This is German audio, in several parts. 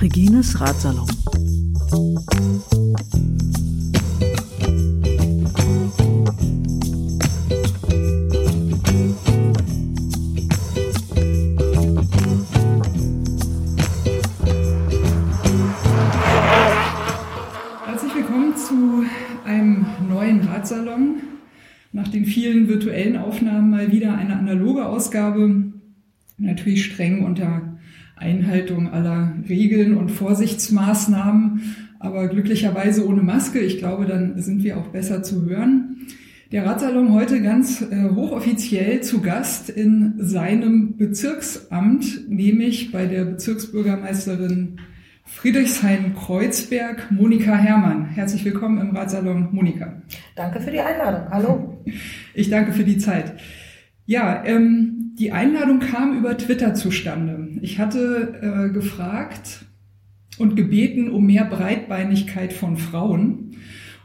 Regines Ratsalon. Ausgabe. Natürlich streng unter Einhaltung aller Regeln und Vorsichtsmaßnahmen, aber glücklicherweise ohne Maske. Ich glaube, dann sind wir auch besser zu hören. Der Ratsalon heute ganz äh, hochoffiziell zu Gast in seinem Bezirksamt, nämlich bei der Bezirksbürgermeisterin Friedrichshain-Kreuzberg, Monika Herrmann. Herzlich willkommen im Ratsalon, Monika. Danke für die Einladung. Hallo. Ich danke für die Zeit. Ja, ähm, die Einladung kam über Twitter zustande. Ich hatte äh, gefragt und gebeten um mehr Breitbeinigkeit von Frauen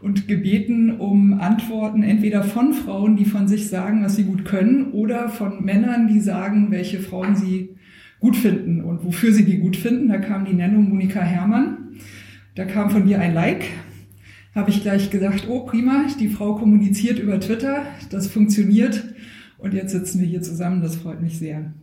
und gebeten um Antworten entweder von Frauen, die von sich sagen, was sie gut können, oder von Männern, die sagen, welche Frauen sie gut finden und wofür sie die gut finden. Da kam die Nennung Monika Herrmann. Da kam von dir ein Like. Habe ich gleich gesagt, oh prima, die Frau kommuniziert über Twitter, das funktioniert und jetzt sitzen wir hier zusammen, das freut mich sehr.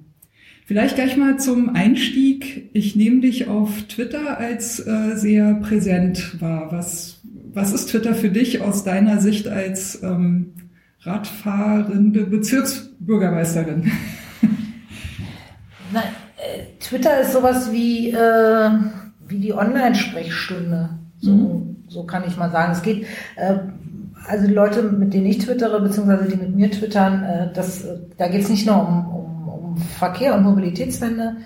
Vielleicht gleich mal zum Einstieg. Ich nehme dich auf Twitter als äh, sehr präsent wahr. Was, was ist Twitter für dich aus deiner Sicht als ähm, radfahrende Bezirksbürgermeisterin? Nein, äh, Twitter ist sowas wie, äh, wie die Online-Sprechstunde. So, mhm. so kann ich mal sagen. Es geht, äh, also die Leute, mit denen ich twittere, beziehungsweise die mit mir twittern, äh, das, da geht es nicht nur um, um, um Verkehr und Mobilitätswende,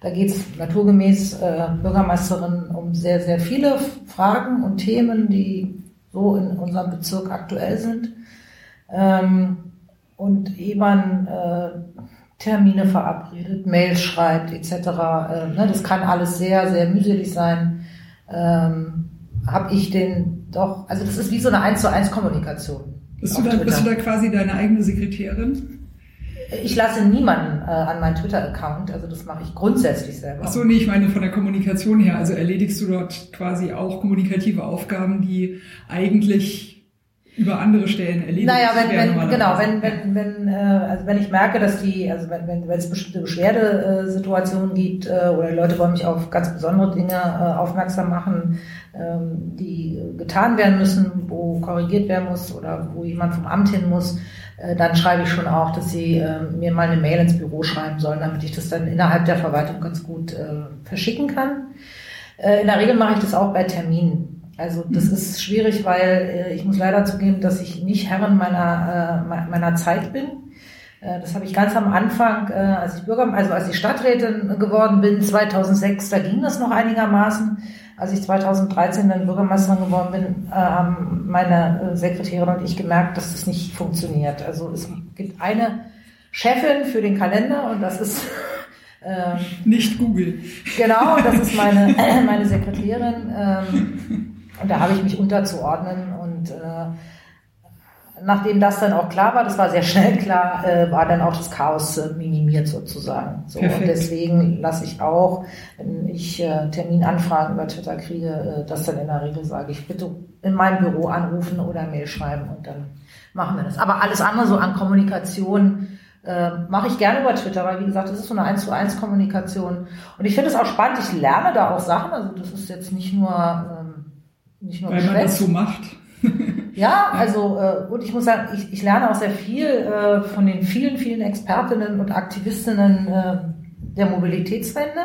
da geht es naturgemäß äh, Bürgermeisterin um sehr, sehr viele Fragen und Themen, die so in unserem Bezirk aktuell sind. Ähm, und Eban äh, Termine verabredet, Mails schreibt etc. Äh, ne, das kann alles sehr, sehr mühselig sein. Ähm, Habe ich den doch, also das ist wie so eine 1 zu 1 Kommunikation. Bist du, da, bist du da quasi deine eigene Sekretärin? Ich lasse niemanden äh, an meinen Twitter-Account, also das mache ich grundsätzlich selber. Ach so, nee, ich meine von der Kommunikation her. Also erledigst du dort quasi auch kommunikative Aufgaben, die eigentlich über andere Stellen erledigt naja, wenn, wenn, genau, wenn, wenn, wenn, äh, also wenn ich merke, dass die, also wenn, wenn, wenn es bestimmte Beschwerdesituationen gibt äh, oder Leute wollen mich auf ganz besondere Dinge äh, aufmerksam machen, ähm, die getan werden müssen, wo korrigiert werden muss oder wo jemand vom Amt hin muss, äh, dann schreibe ich schon auch, dass sie äh, mir mal eine Mail ins Büro schreiben sollen, damit ich das dann innerhalb der Verwaltung ganz gut äh, verschicken kann. Äh, in der Regel mache ich das auch bei Terminen. Also das ist schwierig, weil äh, ich muss leider zugeben, dass ich nicht Herrin meiner, äh, meiner Zeit bin. Äh, das habe ich ganz am Anfang, äh, als ich Bürger, also als ich Stadträtin geworden bin, 2006, da ging das noch einigermaßen. Als ich 2013 dann Bürgermeisterin geworden bin, äh, haben meine äh, Sekretärin und ich gemerkt, dass das nicht funktioniert. Also es gibt eine Chefin für den Kalender und das ist ähm, nicht Google. Genau, das ist meine, meine Sekretärin. Ähm, und da habe ich mich unterzuordnen und äh, nachdem das dann auch klar war, das war sehr schnell klar, äh, war dann auch das Chaos äh, minimiert sozusagen. So, und deswegen lasse ich auch, wenn ich äh, Terminanfragen über Twitter kriege, äh, das dann in der Regel sage ich, bitte in meinem Büro anrufen oder Mail schreiben und dann machen wir das. Aber alles andere so an Kommunikation äh, mache ich gerne über Twitter, weil wie gesagt, das ist so eine 1 zu 1 Kommunikation. Und ich finde es auch spannend, ich lerne da auch Sachen, also das ist jetzt nicht nur ähm, nicht nur Weil man das so macht. ja, also äh, und ich muss sagen, ich, ich lerne auch sehr viel äh, von den vielen, vielen Expertinnen und Aktivistinnen äh, der Mobilitätswende.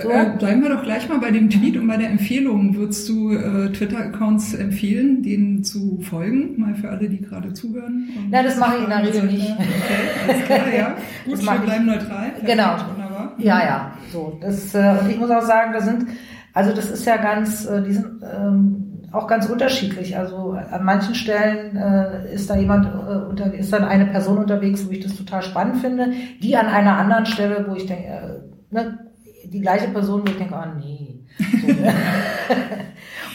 So. Äh, bleiben wir doch gleich mal bei dem Tweet und bei der Empfehlung. Würdest du äh, Twitter-Accounts empfehlen, denen zu folgen? Mal für alle, die gerade zuhören. Ja, das mache ich in der Regel nicht. Okay, alles klar, ja. Gut, wir bleiben neutral. Genau. Wunderbar. Ja, ja. So, das, äh, und ich muss auch sagen, da sind, also das ist ja ganz, äh, die sind ähm, auch ganz unterschiedlich. Also an manchen Stellen äh, ist da jemand äh, unter, ist dann eine Person unterwegs, wo ich das total spannend finde, die an einer anderen Stelle, wo ich denke, äh, ne, die gleiche Person, wo ich denke, oh nee. So, ne?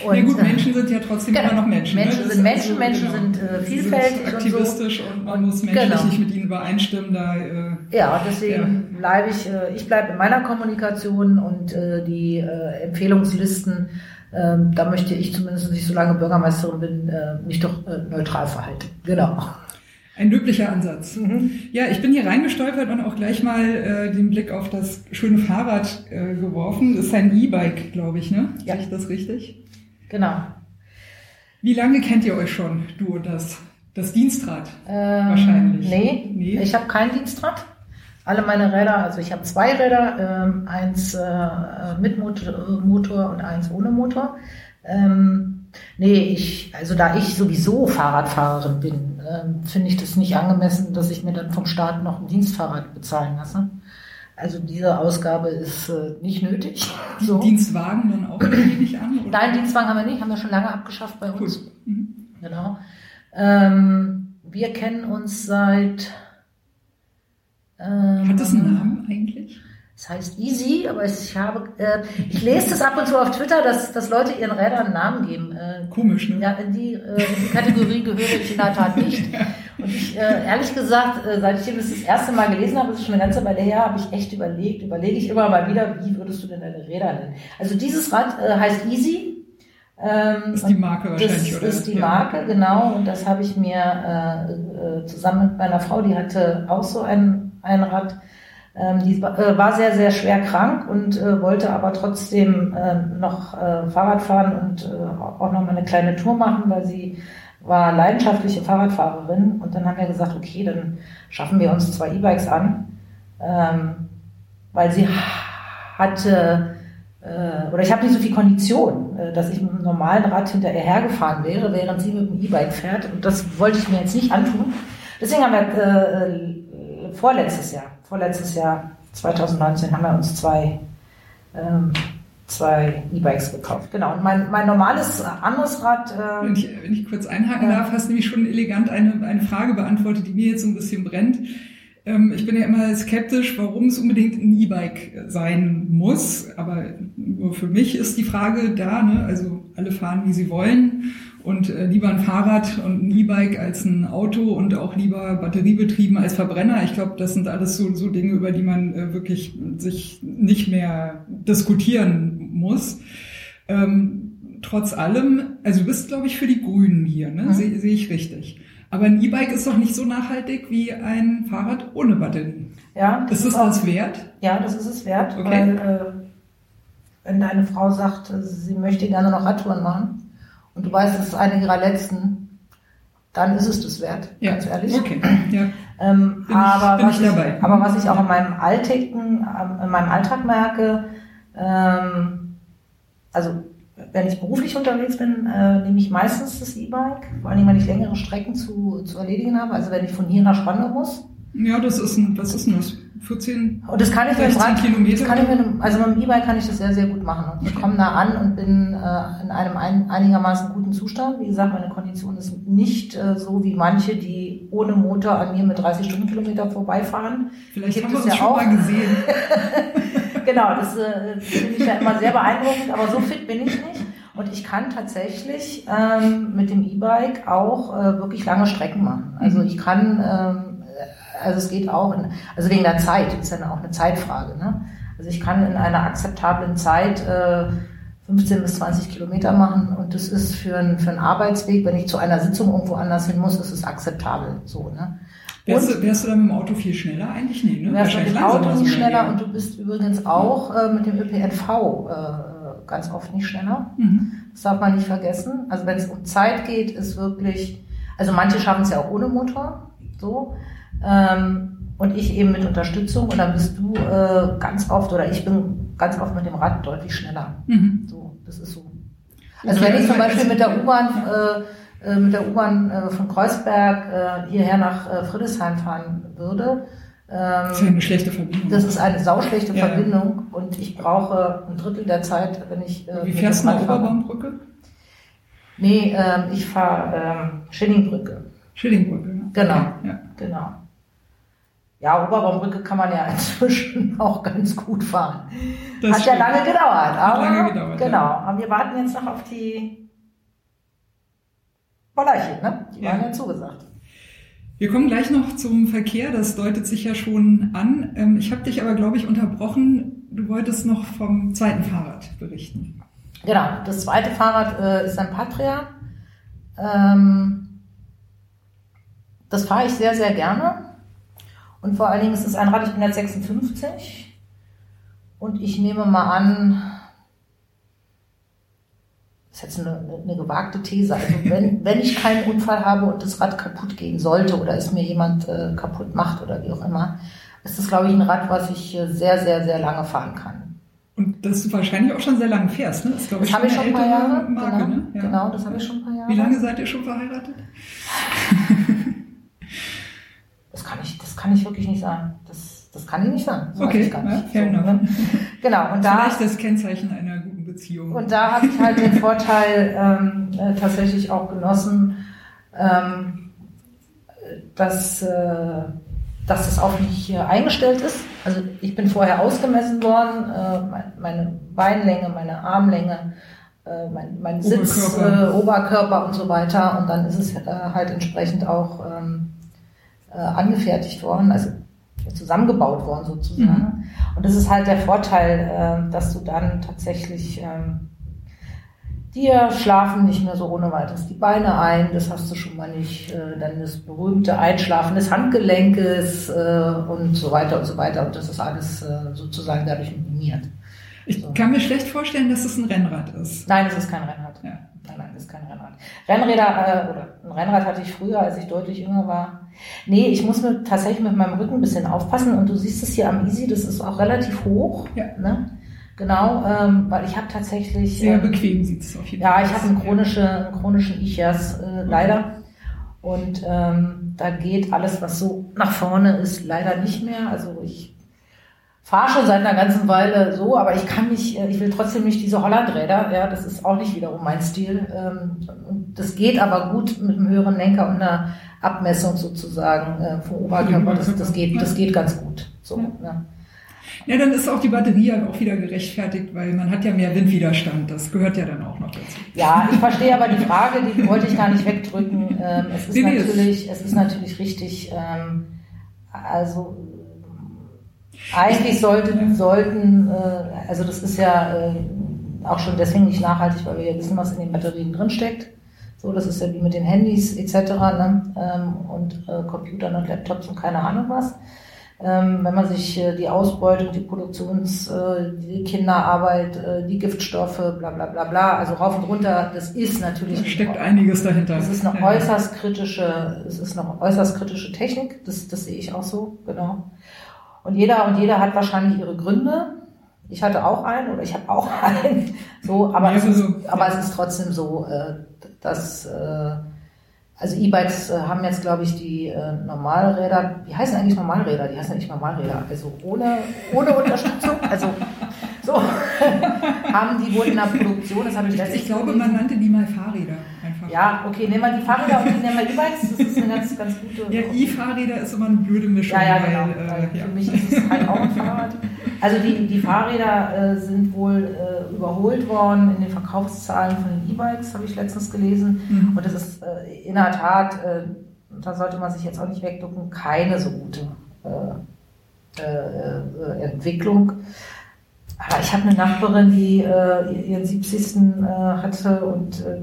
und, ja gut, äh, Menschen sind ja trotzdem genau, immer noch Menschen. Menschen ne? sind Menschen, also, Menschen genau, sind äh, vielfältig sind aktivistisch und, so. und man muss menschlich genau. nicht mit ihnen übereinstimmen. Da, äh, ja, deswegen ja. bleibe ich, äh, ich bleibe in meiner Kommunikation und äh, die äh, Empfehlungslisten ähm, da möchte ich zumindest nicht, solange Bürgermeisterin bin, äh, mich doch äh, neutral verhalten. Genau. Ein löblicher Ansatz. Mhm. Ja, ich bin hier reingestolpert und auch gleich mal äh, den Blick auf das schöne Fahrrad äh, geworfen. Das ist ein E-Bike, glaube ich, ne? Ja. Sehe ich das richtig? Genau. Wie lange kennt ihr euch schon, du und das? Das Dienstrad ähm, wahrscheinlich. Nee, nee. ich habe kein Dienstrad. Alle meine Räder, also ich habe zwei Räder, ähm, eins äh, mit Motor und eins ohne Motor. Ähm, nee, ich, also da ich sowieso Fahrradfahrerin bin, ähm, finde ich das nicht angemessen, dass ich mir dann vom Staat noch ein Dienstfahrrad bezahlen lasse. Also diese Ausgabe ist äh, nicht nötig. So. Dienstwagen dann auch nicht an? Oder? Nein, Dienstwagen haben wir nicht, haben wir schon lange abgeschafft bei uns. Cool. Mhm. Genau. Ähm, wir kennen uns seit ähm, Hat das einen Namen eigentlich? Es heißt Easy, aber ich habe, äh, ich lese das ab und zu auf Twitter, dass, dass Leute ihren Rädern einen Namen geben. Äh, Komisch, ne? Ja, in die, äh, in die Kategorie gehöre ich in der Tat nicht. Und ich, äh, ehrlich gesagt, äh, seit ich das das erste Mal gelesen habe, das ist schon eine ganze Weile her, habe ich echt überlegt, überlege ich immer mal wieder, wie würdest du denn deine Räder nennen? Also dieses Rad äh, heißt Easy. Ähm, ist die Marke wahrscheinlich, das oder? Das ist die Marke, genau. Und das habe ich mir äh, äh, zusammen mit meiner Frau, die hatte auch so ein ein Rad. Ähm, die äh, war sehr, sehr schwer krank und äh, wollte aber trotzdem äh, noch äh, Fahrrad fahren und äh, auch noch mal eine kleine Tour machen, weil sie war leidenschaftliche Fahrradfahrerin. Und dann haben wir gesagt, okay, dann schaffen wir uns zwei E-Bikes an, ähm, weil sie hatte, äh, oder ich habe nicht so viel Kondition, äh, dass ich mit einem normalen Rad hinter ihr hergefahren wäre, während sie mit dem E-Bike fährt. Und das wollte ich mir jetzt nicht antun. Deswegen haben wir vorletztes Jahr, vorletztes Jahr, 2019, haben wir uns zwei, ähm, zwei E-Bikes gekauft. Genau. Und mein, mein normales anderes Rad. Äh, wenn, ich, wenn ich kurz einhaken ja. darf, hast du nämlich schon elegant eine, eine Frage beantwortet, die mir jetzt so ein bisschen brennt. Ähm, ich bin ja immer skeptisch, warum es unbedingt ein E-Bike sein muss. Aber nur für mich ist die Frage da, ne? also alle fahren, wie sie wollen und äh, lieber ein Fahrrad und ein E-Bike als ein Auto und auch lieber batteriebetrieben als Verbrenner. Ich glaube, das sind alles so, so Dinge, über die man äh, wirklich sich nicht mehr diskutieren muss. Ähm, trotz allem, also du bist, glaube ich, für die Grünen hier, ne? Mhm. sehe seh ich richtig. Aber ein E-Bike ist doch nicht so nachhaltig wie ein Fahrrad ohne Batterie. Ja, das ist es das wert? Ja, das ist es wert, okay. weil äh, wenn deine Frau sagt, sie möchte gerne noch Radtouren machen, und du weißt, das ist eine ihrer letzten, dann ist es das wert, ja. ganz ehrlich. Okay. Ja. Ähm, bin aber, ich, was ich, ich aber was ich auch in meinem Alltäglichen, in meinem Alltag merke, ähm, also wenn ich beruflich unterwegs bin, äh, nehme ich meistens das E-Bike, vor allem wenn ich längere Strecken zu, zu erledigen habe, also wenn ich von hier nach Spandau muss. Ja, das ist ein, was ist das? 14, und das kann ich 16 Rad, Kilometer? Kann ich mit, also mit dem E-Bike kann ich das sehr, sehr gut machen. Und ich komme da an und bin äh, in einem ein, einigermaßen guten Zustand. Wie gesagt, meine Kondition ist nicht äh, so wie manche, die ohne Motor an mir mit 30 Stundenkilometer vorbeifahren. Vielleicht Gibt haben wir es ja schon auch. mal gesehen. genau, das äh, finde ich ja immer sehr beeindruckend, aber so fit bin ich nicht. Und ich kann tatsächlich ähm, mit dem E-Bike auch äh, wirklich lange Strecken machen. Also ich kann ähm, also es geht auch, in, also wegen der Zeit, ist ja auch eine Zeitfrage. Ne? Also ich kann in einer akzeptablen Zeit äh, 15 bis 20 Kilometer machen und das ist für, ein, für einen Arbeitsweg, wenn ich zu einer Sitzung irgendwo anders hin muss, ist es akzeptabel. So, ne? Wärst, du, wärst du dann mit dem Auto viel schneller eigentlich? Nee, ne? Wärst du mit dem Auto nicht schneller und du bist übrigens auch äh, mit dem ÖPNV äh, ganz oft nicht schneller. Mhm. Das darf man nicht vergessen. Also wenn es um Zeit geht, ist wirklich, also manche schaffen es ja auch ohne Motor, so. Ähm, und ich eben mit Unterstützung und dann bist du äh, ganz oft oder ich bin ganz oft mit dem Rad deutlich schneller. Mhm. So, das ist so. Also okay, wenn ich zum Beispiel mit der U-Bahn äh, äh, mit der U-Bahn äh, von Kreuzberg äh, hierher nach äh, Friedrichshain fahren würde, ähm, das ist eine schlechte Verbindung. Das ist eine sauschlechte ja. Verbindung und ich brauche ein Drittel der Zeit, wenn ich. Äh, Wie fährst du nach Oberbaumbrücke? Nee, ähm, ich fahre ähm, Schillingbrücke. Schillingbrücke, Genau, ja. genau. Ja, Oberbaumbrücke kann man ja inzwischen auch ganz gut fahren. Das Hat ja lange gedauert. Aber, lange gedauert, Genau. ja. Aber wir warten jetzt noch auf die Bollerchen, ne? Die Ja. waren ja zugesagt. Wir kommen gleich noch zum Verkehr, das deutet sich ja schon an. Ähm, Ich habe dich aber, glaube ich, unterbrochen. Du wolltest noch vom zweiten Fahrrad berichten. Genau. Das zweite Fahrrad äh, ist ein Patria. Ähm, das fahre ich sehr, sehr gerne. Und vor allen Dingen ist es ein Rad, ich bin jetzt 56. Und ich nehme mal an, das ist jetzt eine, eine gewagte These. Also wenn, wenn ich keinen Unfall habe und das Rad kaputt gehen sollte oder es mir jemand äh, kaputt macht oder wie auch immer, ist das, glaube ich, ein Rad, was ich äh, sehr, sehr, sehr lange fahren kann. Und das du wahrscheinlich auch schon sehr lange fährst, ne? Das glaube Das habe ich schon ein paar Jahre. Marke, genau, ne? Ja. genau, das habe ich schon ein paar Jahre. Wie lange seid ihr schon verheiratet? Das kann ich, das kann ich wirklich nicht sagen. Das, das kann ich nicht sagen. Das weiß Okay, ich gar nicht. ja, So, ne? Genau, und da, Vielleicht das Kennzeichen einer guten Beziehung. und da habe ich halt den Vorteil ähm, äh, tatsächlich auch genossen, ähm, dass, äh, dass es auf mich äh, eingestellt ist. Also ich bin vorher ausgemessen worden, äh, mein- meine Beinlänge, meine Armlänge, äh, mein, mein Sitz, Oberkörper. Äh, Oberkörper und so weiter. Und dann ist es äh, halt entsprechend auch ähm, äh, angefertigt worden, also zusammengebaut worden sozusagen. Und das ist halt der Vorteil, äh, dass du dann tatsächlich ähm, dir schlafen nicht mehr so ohne weiteres die Beine ein, das hast du schon mal nicht, äh, dann das berühmte Einschlafen des Handgelenkes äh, und so weiter und so weiter. Und das ist alles äh, sozusagen dadurch minimiert. ich so. kann mir schlecht vorstellen, dass es ein Rennrad ist. Nein, es ist kein Rennrad. Ja. Nein, nein, das ist kein Rennrad. Rennräder, äh, oder ein Rennrad hatte ich früher, als ich deutlich jünger war. Nee, ich muss mir tatsächlich mit meinem Rücken ein bisschen aufpassen und du siehst es hier am Easy, das ist auch relativ hoch. Ja. Ne? Genau, ähm, weil ich habe tatsächlich. Sehr ähm, bequem sieht es auf jeden Ja, Fall ich habe einen, chronische, einen chronischen Ichias, äh, leider. Und ähm, da geht alles, was so nach vorne ist, leider nicht mehr. Also ich fahre schon seit einer ganzen Weile so, aber ich kann nicht, äh, ich will trotzdem nicht diese Hollandräder. Ja, das ist auch nicht wiederum mein Stil. Ähm, das geht aber gut mit einem höheren Lenker und einer Abmessung sozusagen äh, vom Oberkörper. Das, das, geht, das geht ganz gut. So, ne? Ja, dann ist auch die Batterie ja auch wieder gerechtfertigt, weil man hat ja mehr Windwiderstand. Das gehört ja dann auch noch dazu. Ja, ich verstehe aber die Frage, die wollte ich gar nicht wegdrücken. Ähm, es, ist natürlich, es ist natürlich richtig, ähm, also eigentlich sollten, sollten äh, also das ist ja äh, auch schon deswegen nicht nachhaltig, weil wir ja wissen, was in den Batterien drinsteckt. So, das ist ja wie mit den Handys etc. Ne? Ähm, und äh, Computern und Laptops und keine Ahnung was. Ähm, wenn man sich äh, die Ausbeutung, die Produktions-, äh, die Kinderarbeit, äh, die Giftstoffe, bla bla bla bla, also rauf und runter, das ist natürlich Da steckt einiges dahinter. es ist eine Ja. äußerst kritische, es ist eine äußerst kritische Technik, das, das sehe ich auch so, genau. Und jeder und jeder hat wahrscheinlich ihre Gründe. Ich hatte auch einen oder ich habe auch einen, so, aber, es, ist, Mehrere, aber ja. es ist trotzdem so, äh, dass äh, also E-Bikes äh, haben jetzt, glaube ich, die äh, Normalräder, wie heißen eigentlich Normalräder? Die heißen ja nicht Normalräder, also ohne, ohne Unterstützung, also so haben die wohl in der Produktion, das habe ich letztens Ich glaube, gelesen. man nannte die mal Fahrräder. Ja, okay, nehmen wir die Fahrräder und die nehmen wir E-Bikes. Das ist eine ganz, ganz gute. Ja, E-Fahrräder ist immer eine blöde Mischung. ja, ja, genau. weil, Weil äh, ja. Für mich ist es halt auch ein Fahrrad. Also die, die Fahrräder äh, sind wohl äh, überholt worden in den Verkaufszahlen von den E-Bikes, habe ich letztens gelesen. Mhm. Und das ist äh, in der Tat, äh, da sollte man sich jetzt auch nicht wegducken, keine so gute äh, äh, äh, Entwicklung. Aber ich habe eine Nachbarin, die äh, ihren 70. Äh, hatte und äh,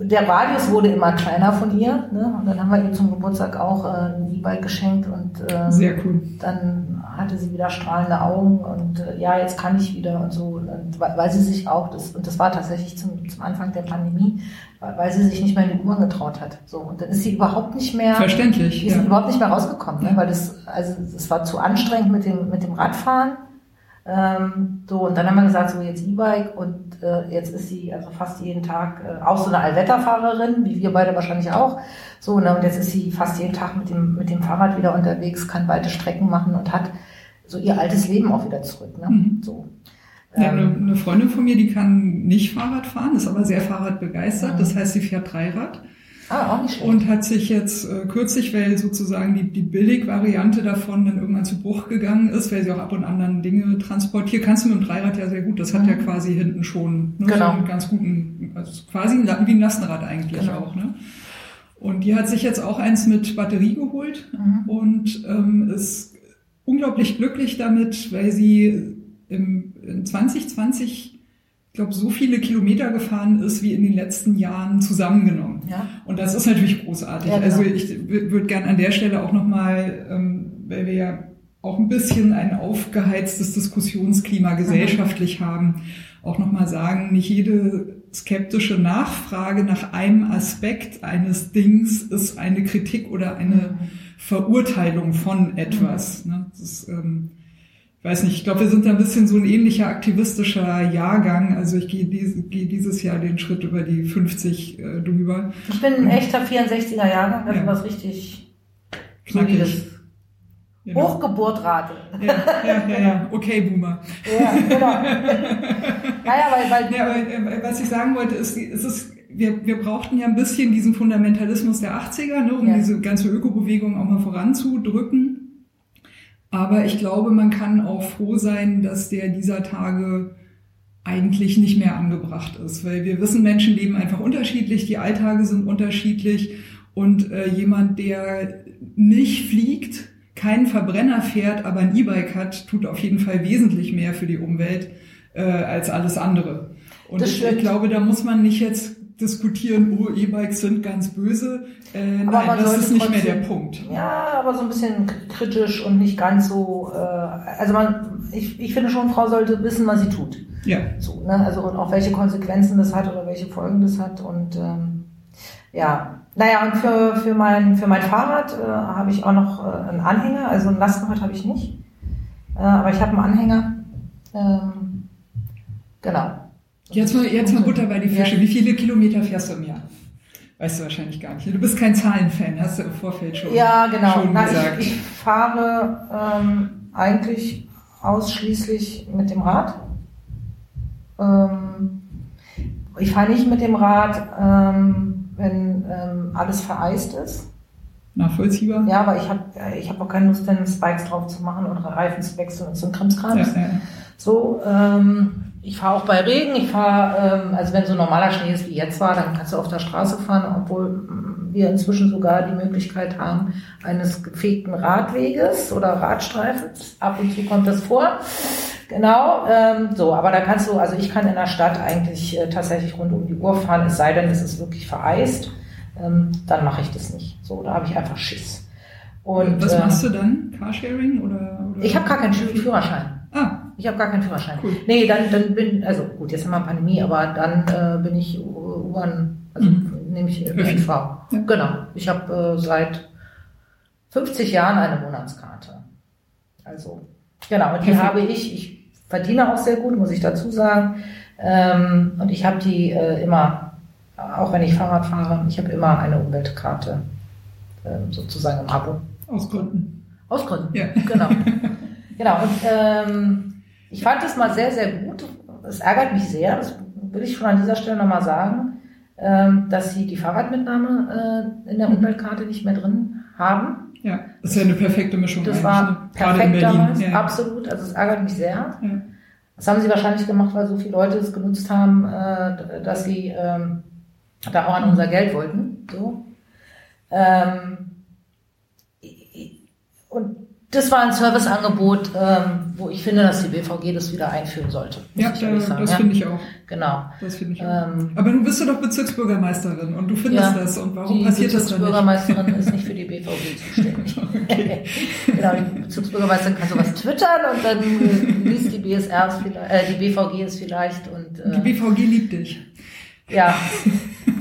der Radius wurde immer kleiner von ihr. Ne? Und dann haben wir ihr zum Geburtstag auch äh, ein E-Bike geschenkt und äh, Sehr cool. dann hatte sie wieder strahlende Augen und äh, ja, jetzt kann ich wieder und so. Und weil, sie sich auch, das, und das war tatsächlich zum, zum Anfang der Pandemie, weil, sie sich nicht mehr in die U-Bahn getraut hat. So, und dann ist sie überhaupt nicht mehr. Verständlich. Die Ja. überhaupt nicht mehr rausgekommen, ne? Weil das, also es war zu anstrengend mit dem, mit dem Radfahren. Ähm, so, und dann haben wir gesagt, so jetzt E-Bike und äh, jetzt ist sie also fast jeden Tag äh, auch so eine Allwetterfahrerin, wie wir beide wahrscheinlich auch. So, ne, und jetzt ist sie fast jeden Tag mit dem, mit dem Fahrrad wieder unterwegs, kann weite Strecken machen und hat so ihr altes Leben auch wieder zurück. Ne? Mhm. So. Ja, eine, Ähm, Freundin von mir, die kann nicht Fahrrad fahren, ist aber sehr Fahrradbegeistert. Das heißt, sie fährt Dreirad. Ah, auch nicht schlecht. Und hat sich jetzt äh, kürzlich, weil sozusagen die, die Billig-Variante davon dann irgendwann zu Bruch gegangen ist, weil sie auch ab und an Dinge transportiert. Kannst du mit dem Dreirad ja sehr gut. Das hat Mhm. ja quasi hinten schon ne, Genau. so einen ganz guten, also quasi wie ein Lastenrad eigentlich Genau. auch. Ne? Und die hat sich jetzt auch eins mit Batterie geholt Mhm. und ähm, ist unglaublich glücklich damit, weil sie im, in 2020 ich glaube, so viele Kilometer gefahren ist wie in den letzten Jahren zusammengenommen. Ja. Und das ist natürlich großartig. Ja, genau. Also ich würde gern an der Stelle auch nochmal, ähm, weil wir ja auch ein bisschen ein aufgeheiztes Diskussionsklima gesellschaftlich haben, auch nochmal sagen, nicht jede skeptische Nachfrage nach einem Aspekt eines Dings ist eine Kritik oder eine Verurteilung von etwas. Ne? Das ist, ähm, weiß nicht, ich glaube, wir sind da ein bisschen so ein ähnlicher aktivistischer Jahrgang. Also ich gehe, dies, gehe dieses Jahr den Schritt über die 50 äh, drüber. Ich bin ein echter 64er Jahrgang, also Ja. was richtig Knackig. solides. Genau. Hochgeburtrate. Ja, ja, ja, ja. Okay, Boomer. Ja, genau. naja, weil, weil Ja, aber äh, was ich sagen wollte, ist, es ist, wir, wir brauchten ja ein bisschen diesen Fundamentalismus der 80er, ne, um Ja. diese ganze Ökobewegung auch mal voranzudrücken. Aber ich glaube, man kann auch froh sein, dass der dieser Tage eigentlich nicht mehr angebracht ist, weil wir wissen, Menschen leben einfach unterschiedlich, die Alltage sind unterschiedlich. Und äh, jemand, der nicht fliegt, keinen Verbrenner fährt, aber ein E-Bike hat, tut auf jeden Fall wesentlich mehr für die Umwelt äh, als alles andere. Und ich, ich glaube, da muss man nicht jetzt diskutieren, oh, E-Bikes sind ganz böse. Äh, Aber nein, das ist nicht mehr der Punkt. Ja, aber so ein bisschen kritisch und nicht ganz so. Äh, also man, ich, ich finde schon, Frau sollte wissen, was sie tut. Ja. So, ne? Also und auch welche Konsequenzen das hat oder welche Folgen das hat. Und ähm, ja, naja, und für, für, mein, für mein Fahrrad äh, habe ich auch noch äh, einen Anhänger, also ein Lastenrad habe ich nicht. Äh, aber ich habe einen Anhänger. Ähm, genau. Jetzt mal, jetzt mal Butter bei die Fische. Ja. Wie viele Kilometer fährst du im Jahr? Weißt du wahrscheinlich gar nicht. Du bist kein Zahlenfan, hast du im Vorfeld schon, Ja, genau. schon Na, gesagt. ich, ich fahre ähm, eigentlich ausschließlich mit dem Rad. Ähm, ich fahre nicht mit dem Rad, ähm, wenn ähm, alles vereist ist. Nachvollziehbar? Ja, aber ich habe ich hab auch keine Lust, dann Spikes drauf zu machen oder Reifen zu wechseln und so ein Ja, Krimskrams. ja. So, ähm, ich fahre auch bei Regen. Ich fahre, ähm, also wenn so normaler Schnee ist wie jetzt war, dann kannst du auf der Straße fahren, obwohl mm, wir inzwischen sogar die Möglichkeit haben eines gefegten Radweges oder Radstreifens. Ab und zu kommt das vor. Genau, ähm, so, aber da kannst du, also ich kann in der Stadt eigentlich äh, tatsächlich rund um die Uhr fahren, es sei denn, es ist wirklich vereist, ähm, dann mache ich das nicht. So, da habe ich einfach Schiss. Und Was ähm, machst du dann? Carsharing oder? oder? ich habe gar keinen Führerschein. Ich habe gar keinen Führerschein. Cool. Nee, dann, dann bin, also gut, jetzt haben wir Pandemie, aber dann äh, bin ich U-Bahn, also Mhm. nehme ich. ÖPNV. Ja. Genau. Ich habe äh, seit 50 Jahren eine Monatskarte. Also, genau, und die Perfekt. habe ich, ich verdiene auch sehr gut, muss ich dazu sagen. Ähm, und ich habe die äh, immer, auch wenn ich Fahrrad fahre, ich habe immer eine Umweltkarte ähm, sozusagen im Abo. aus Gründen. Aus Gründen. Ja. Genau. genau. Und ähm, ich fand es mal sehr, sehr gut. Es ärgert mich sehr, das will ich schon an dieser Stelle nochmal sagen, ähm, dass sie die Fahrradmitnahme äh, in der Mhm. Umweltkarte nicht mehr drin haben. Ja, das ist ja eine perfekte Mischung. Das war ne? Perfekt damals, Ja. absolut. Also es ärgert mich sehr. Ja. Das haben sie wahrscheinlich gemacht, weil so viele Leute es genutzt haben, äh, dass sie ähm, da auch an unser Geld wollten. So. Ähm, und das war ein Serviceangebot, ähm, wo ich finde, dass die BVG das wieder einführen sollte. Ja, äh, sagen, das ja. finde ich auch. Genau. Das finde ich auch. Ähm, Aber du bist ja doch Bezirksbürgermeisterin und du findest Ja, das. Und warum die passiert das dann nicht? Bezirksbürgermeisterin ist nicht für die BVG zuständig. genau, die Bezirksbürgermeisterin kann sowas twittern und dann äh, liest die BSR äh, die BVG es vielleicht und äh, Die BVG liebt dich. Ja,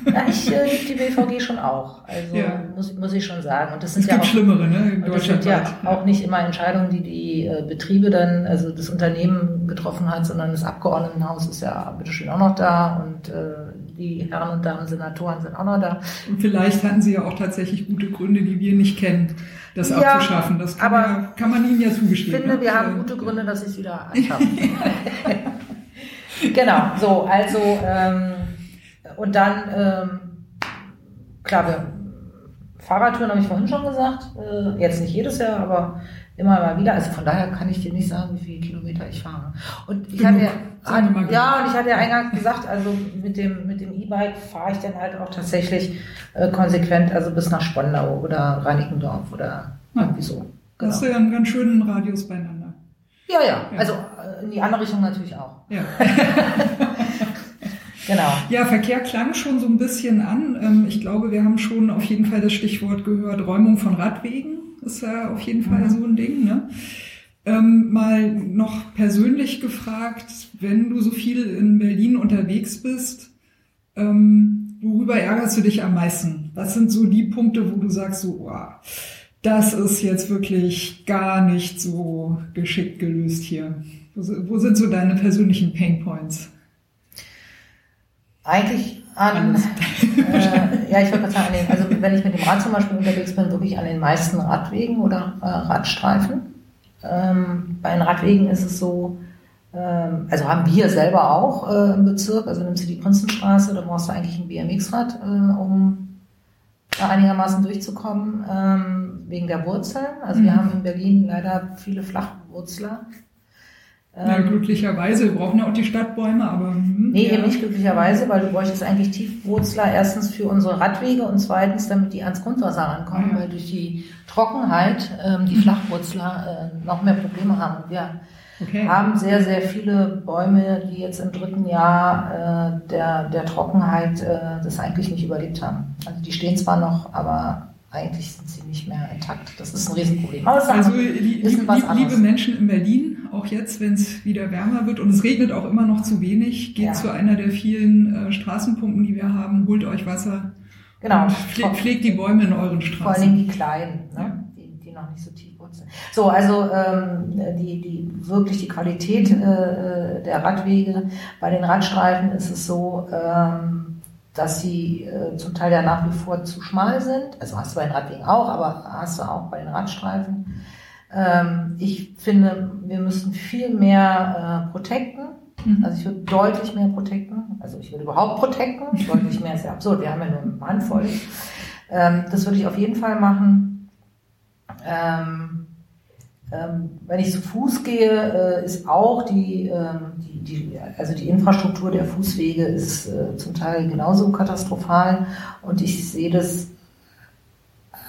ja ich äh, liebe die BVG schon auch. Also Ja. muss, muss ich schon sagen. Und das sind Es ja gibt auch, Schlimmere, ne? In das sind ja auch nicht immer Entscheidungen, die die äh, Betriebe dann, also das Unternehmen getroffen hat, sondern das Abgeordnetenhaus ist ja bitteschön auch noch da und äh, die Herren und Damen Senatoren sind auch noch da. Und vielleicht hatten sie ja auch tatsächlich gute Gründe, die wir nicht kennen, das Ja, abzuschaffen. Das kann, aber ja, kann man ihnen ja Ich zugestehen. finde, ne? wir haben gute Gründe, dass sie es wieder anschaffen. genau, so, also ähm, und dann ähm, klar, wir, Fahrradtouren habe ich vorhin schon gesagt, äh, jetzt nicht jedes Jahr, aber immer mal wieder. Also von daher kann ich dir nicht sagen, wie viele Kilometer ich fahre. Und ich Genug. hatte, ja, genug. und ich hatte ja eingangs gesagt, also mit dem mit dem E-Bike fahre ich dann halt auch tatsächlich äh, konsequent, also bis nach Spandau oder Reinickendorf oder Ja. irgendwie so. Da hast du Genau. ja einen ganz schönen Radius beieinander. Ja, ja, Ja. also äh, in die andere Richtung natürlich auch. Ja. Genau. Ja, Verkehr klang schon so ein bisschen an. Ähm, Ich glaube, wir haben schon auf jeden Fall das Stichwort gehört, Räumung von Radwegen ist ja auf jeden Fall Mhm. so ein Ding. Ne? Ähm, mal noch persönlich gefragt, wenn du so viel in Berlin unterwegs bist, ähm, worüber ärgerst du dich am meisten? Was sind so die Punkte, wo du sagst, so, wow, das ist jetzt wirklich gar nicht so geschickt gelöst hier? Wo, wo sind so deine persönlichen Painpoints? Eigentlich an, äh, ja, ich wollte gerade sagen, also wenn ich mit dem Rad zum Beispiel unterwegs bin, wirklich an den meisten Radwegen oder äh, Radstreifen. Ähm, bei den Radwegen ist es so, ähm, also haben wir selber auch äh, im Bezirk, also nimmst du die Prinzenstraße, da brauchst du eigentlich ein BMX-Rad, äh, um da einigermaßen durchzukommen, ähm, wegen der Wurzeln. Also wir Mhm. haben in Berlin leider viele Flachwurzler. Ja, Ähm, glücklicherweise. Wir brauchen ja auch die Stadtbäume, aber. hm, Nee, ja. eben nicht glücklicherweise, weil du bräuchtest eigentlich Tiefwurzler erstens für unsere Radwege und zweitens, damit die ans Grundwasser rankommen, Ah, ja. weil durch die Trockenheit ähm, die Flachwurzler äh, noch mehr Probleme haben. Wir Okay. haben sehr, sehr viele Bäume, die jetzt im dritten Jahr äh, der, der Trockenheit äh, das eigentlich nicht überlebt haben. Also die stehen zwar noch, aber eigentlich sind sie nicht mehr intakt. Das ist ein Riesenproblem. Aber Also, li was liebe. Menschen in Berlin, auch jetzt, wenn es wieder wärmer wird und es regnet auch immer noch zu wenig, geht Ja. zu einer der vielen äh, Straßenpumpen, die wir haben, holt euch Wasser Genau. und pfle pflegt die Bäume in euren Vor allen Dingen Straßen. die kleinen, ne? die, die noch nicht so tief wurzeln. So, also ähm, die, die wirklich die Qualität äh, der Radwege. Bei den Radstreifen ist es so, ähm, dass sie äh, zum Teil ja nach wie vor zu schmal sind. Also hast du bei den Radwegen auch, aber hast du auch bei den Radstreifen. Ähm, ich finde, wir müssten viel mehr äh, protecten. Mhm. Also ich würde deutlich mehr protecten. Also ich würde überhaupt protecten. deutlich mehr ist ja absurd. Wir haben ja nur eine Handvoll. Ähm, das würde ich auf jeden Fall machen. Ähm, wenn ich zu Fuß gehe, äh, ist auch die, ähm, die, die, also die Infrastruktur der Fußwege ist äh, zum Teil genauso katastrophal. Und ich sehe das,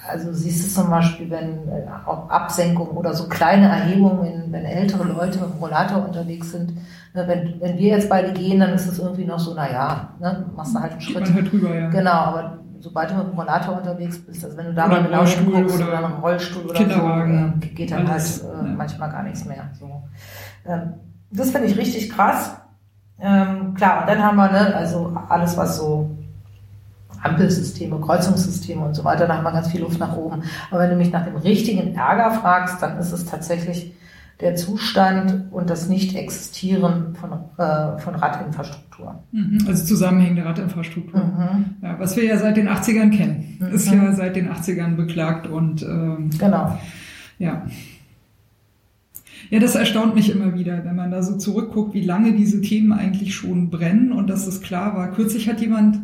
also du siehst es zum Beispiel, wenn äh, auch Absenkungen oder so kleine Erhebungen, wenn, ältere Leute mit dem Rollator unterwegs sind. Ne, wenn, wenn wir jetzt beide gehen, dann ist es irgendwie noch so, naja, ne, machst du halt einen Schritt. halt drüber, ja. Genau, aber sobald du mit dem Rollator unterwegs bist, also wenn du da Oder mal genau hinguckst oder oder, einen Rollstuhl oder Kinderwagen, so, äh, geht dann alles, halt äh, ja. manchmal gar nichts mehr. So. Ähm, das finde ich richtig krass. Ähm, klar, und dann haben wir ne, also alles, was so Ampelsysteme, Kreuzungssysteme und so weiter, da haben wir ganz viel Luft nach oben. Aber wenn du mich nach dem richtigen Ärger fragst, dann ist es tatsächlich der Zustand und das Nicht-Existieren von, äh, von Radinfrastruktur. Mhm. Also zusammenhängende Radinfrastruktur. Mhm. Ja, was wir ja seit den 80ern kennen. Mhm. Ist ja seit den 80ern beklagt und ähm, Genau. Ja. Ja, das erstaunt mich immer wieder, wenn man da so zurückguckt, wie lange diese Themen eigentlich schon brennen und dass es klar war. Kürzlich hat jemand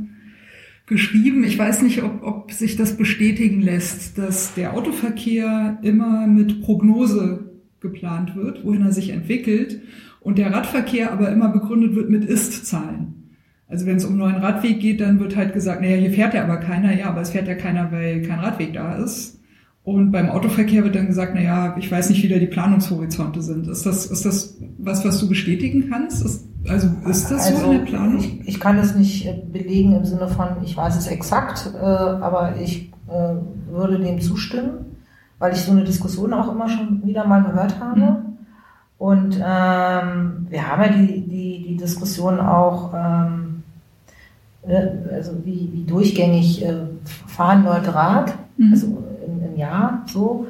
geschrieben, ich weiß nicht, ob, ob sich das bestätigen lässt, dass der Autoverkehr immer mit Prognose geplant wird, wohin er sich entwickelt und der Radverkehr aber immer begründet wird mit Ist-Zahlen. Also wenn es um einen neuen Radweg geht, dann wird halt gesagt, naja, hier fährt ja aber keiner, ja, aber es fährt ja keiner, weil kein Radweg da ist. Und beim Autoverkehr wird dann gesagt, na ja, ich weiß nicht, wie da die Planungshorizonte sind. Ist das, ist das was, was du bestätigen kannst? Ist, also ist das so in der Planung? Ich, ich kann es nicht äh, belegen im Sinne von, ich weiß es exakt, äh, aber ich äh, würde dem zustimmen, weil ich so eine Diskussion auch immer schon wieder mal gehört habe. Mhm. Und ähm, wir haben ja die, die, die Diskussion auch, ähm, äh, also wie, wie durchgängig äh, fahren Leute Rad, Mhm. also im, im Jahr so.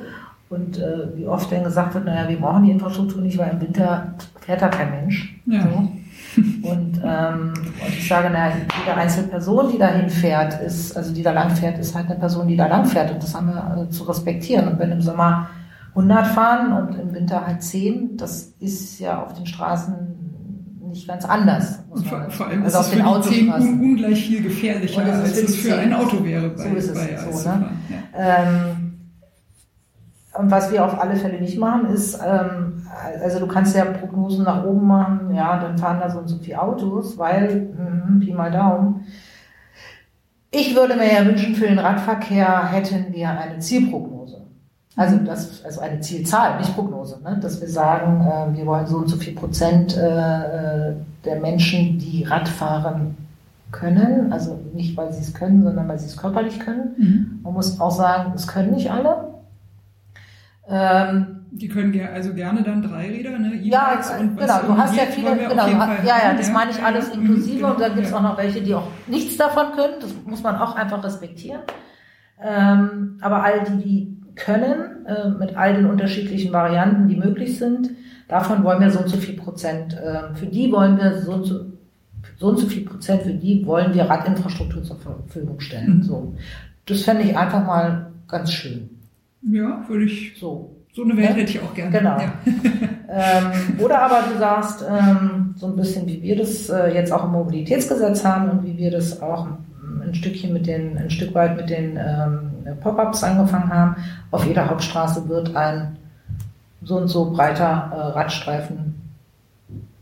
Und äh, wie oft dann gesagt wird, naja, wir brauchen die Infrastruktur nicht, weil im Winter fährt da kein Mensch. Ja. So. Und, ähm, und ich sage, naja, jede einzelne Person, die dahin fährt, ist, also die da lang fährt, ist halt eine Person, die da lang fährt. Und das haben wir äh, zu respektieren. Und wenn im Sommer 100 fahren und im Winter halt 10, das ist ja auf den Straßen nicht ganz anders. Vor, vor, allem also ist es für zehn un ungleich viel gefährlicher, als es für ein Auto wäre bei, so ist es bei so, ne? Ja. Ähm, und was wir auf alle Fälle nicht machen, ist, ähm, also du kannst ja Prognosen nach oben machen, ja, dann fahren da so und so viele Autos, weil, mh, Pi mal Daumen, ich würde mir ja wünschen, für den Radverkehr hätten wir eine Zielprognose. Also, das, also eine Zielzahl, nicht Prognose, ne? dass wir sagen, äh, wir wollen so und so viel Prozent äh, äh der Menschen, die Rad fahren können, also nicht, weil sie es können, sondern weil sie es körperlich können. Mhm. Man muss auch sagen, es können nicht alle. Ähm, die können ger also gerne dann Dreiräder, ne? Ja, und genau. Du hast ja viele, genau. ja, ja, das meine ich alles inklusive. Genau, und dann gibt es auch noch welche, die auch nichts davon können. Das muss man auch einfach respektieren. Ähm, aber all die, die können, äh, mit all den unterschiedlichen Varianten, die möglich sind, davon wollen wir so und so viel Prozent. Äh, für die wollen wir so und so, so und so viel Prozent, für die wollen wir Radinfrastruktur zur Verfügung stellen. Mhm. So. Das fände ich einfach mal ganz schön. Ja, würde ich. So. So eine Welt ja? hätte ich auch gerne. Genau. Ja. ähm, oder aber du sagst, ähm, so ein bisschen wie wir das äh, jetzt auch im Mobilitätsgesetz haben und wie wir das auch ein Stückchen mit den, ein Stück weit mit den ähm, Pop-ups angefangen haben. Auf jeder Hauptstraße wird ein so und so breiter äh, Radstreifen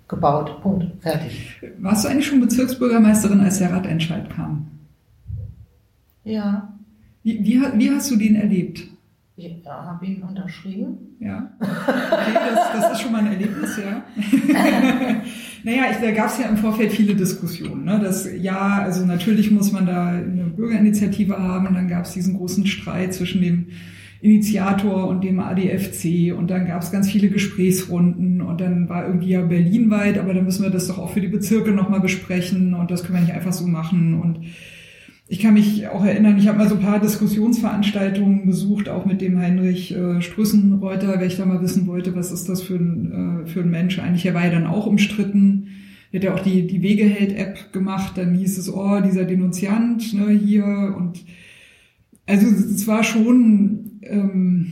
gebaut. Punkt. Fertig. Warst du eigentlich schon Bezirksbürgermeisterin, als der Radentscheid kam? Ja. Wie, wie, wie hast du den erlebt? Ja, habe ihn unterschrieben. Ja. Okay, das, das, ist schon mal ein Erlebnis, ja. naja, ich, da gab es ja im Vorfeld viele Diskussionen. Ne? Das, ja, also natürlich muss man da eine Bürgerinitiative haben. Dann gab es diesen großen Streit zwischen dem Initiator und dem ADFC und dann gab es ganz viele Gesprächsrunden und dann war irgendwie ja Berlin weit, aber dann müssen wir das doch auch für die Bezirke nochmal besprechen und das können wir nicht einfach so machen und ich kann mich auch erinnern, ich habe mal so ein paar Diskussionsveranstaltungen besucht, auch mit dem Heinrich äh, Strüssenreuter, weil ich da mal wissen wollte, was ist das für ein, äh, für ein Mensch eigentlich. Er war ja dann auch umstritten. Er hat ja auch die, die Wegeheld-App gemacht, dann hieß es, oh, dieser Denunziant ne, hier. Und also es war schon, ähm,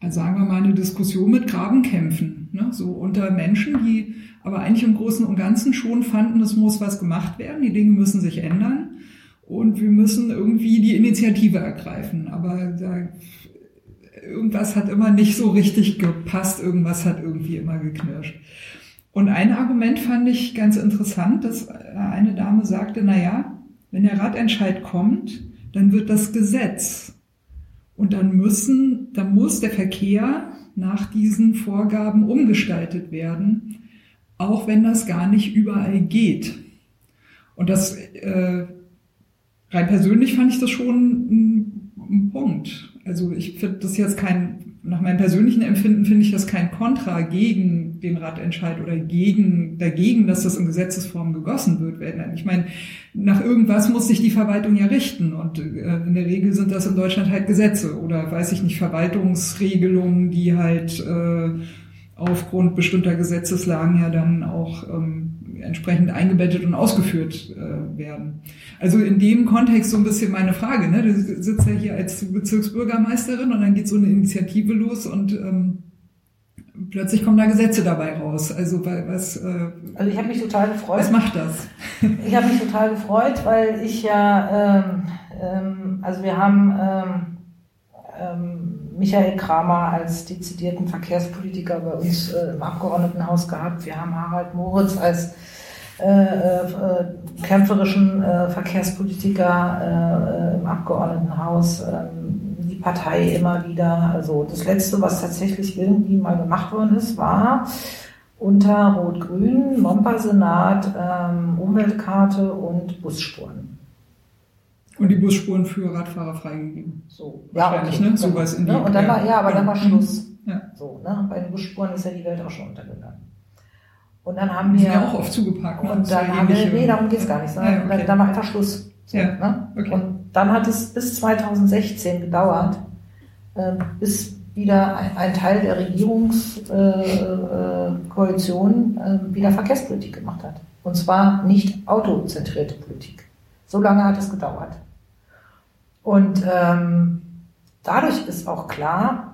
also sagen wir mal, eine Diskussion mit Grabenkämpfen. Ne, so unter Menschen, die aber eigentlich im Großen und Ganzen schon fanden, es muss was gemacht werden, die Dinge müssen sich ändern und wir müssen irgendwie die Initiative ergreifen. Aber da, irgendwas hat immer nicht so richtig gepasst, irgendwas hat irgendwie immer geknirscht. Und ein Argument fand ich ganz interessant, dass eine Dame sagte, na ja, wenn der Ratentscheid kommt, dann wird das Gesetz. Und dann müssen, dann muss der Verkehr nach diesen Vorgaben umgestaltet werden, auch wenn das gar nicht überall geht. Und das äh, rein persönlich fand ich das schon ein, Punkt. Also ich finde das jetzt kein, nach meinem persönlichen Empfinden finde ich das kein Kontra gegen den Ratentscheid oder gegen, dagegen, dass das in Gesetzesform gegossen wird. Ich meine, nach irgendwas muss sich die Verwaltung ja richten und äh, in der Regel sind das in Deutschland halt Gesetze oder weiß ich nicht, Verwaltungsregelungen, die halt äh, aufgrund bestimmter Gesetzeslagen ja dann auch ähm, entsprechend eingebettet und ausgeführt äh, werden. Also in dem Kontext so ein bisschen meine Frage. Ne? Du sitzt ja hier als Bezirksbürgermeisterin und dann geht so eine Initiative los und ähm, plötzlich kommen da Gesetze dabei raus. Also was? Äh, also ich habe mich total gefreut. Was macht das? ich habe mich total gefreut, weil ich ja, ähm, ähm, also wir haben ähm, Michael Kramer als dezidierten Verkehrspolitiker bei uns äh, im Abgeordnetenhaus gehabt. Wir haben Harald Moritz als äh, äh, kämpferischen äh, Verkehrspolitiker äh, im Abgeordnetenhaus, ähm, die Partei immer wieder. Also das Letzte, was tatsächlich irgendwie mal gemacht worden ist, war unter Rot-Grün, Momper-Senat, ähm, Umweltkarte und Busspuren. Und die Busspuren für Radfahrer freigegeben. So, ja, okay. ne? So was in die, ne? Und dann war, ja, aber dann war Schluss. Ja. So, ne? Bei den Busspuren ist ja die Welt auch schon untergegangen. Und dann haben wir. Die sind ja auch oft zugeparkt, ne? Und dann haben wir, nee, darum geht's gar nicht. Ne? Ja, okay. dann, dann war einfach Schluss. So, ja, ne? okay. Und dann hat es bis 2016 gedauert, äh, bis wieder ein, ein, Teil der Regierungskoalition äh, äh, wieder Verkehrspolitik gemacht hat. Und zwar nicht autozentrierte Politik. So lange hat es gedauert. Und ähm, dadurch ist auch klar,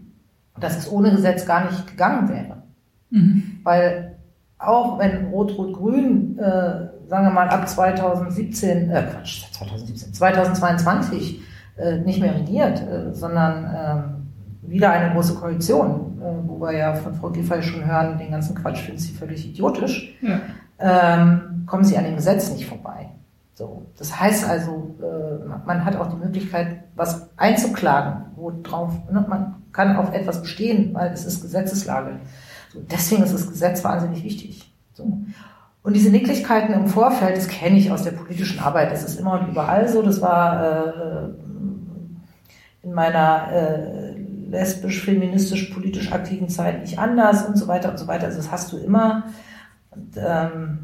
dass es ohne Gesetz gar nicht gegangen wäre. Mhm. Weil auch wenn Rot-Rot-Grün, äh, sagen wir mal, ab 2017, äh, Quatsch, 2017, 2022 äh, nicht mehr regiert, äh, sondern ähm, wieder eine große Koalition, äh, wo wir ja von Frau Giffey schon hören, den ganzen Quatsch finden sie völlig idiotisch, ja. ähm, kommen sie an dem Gesetz nicht vorbei. So, das heißt also, äh, man hat auch die Möglichkeit, was einzuklagen, wo drauf, ne, man kann auf etwas bestehen, weil es ist Gesetzeslage. So, deswegen ist das Gesetz wahnsinnig wichtig. So. Und diese Nicklichkeiten im Vorfeld, das kenne ich aus der politischen Arbeit. Das ist immer und überall so. Das war äh, in meiner äh, lesbisch, feministisch, politisch aktiven Zeit nicht anders und so weiter und so weiter. Also das hast du immer. Und, ähm,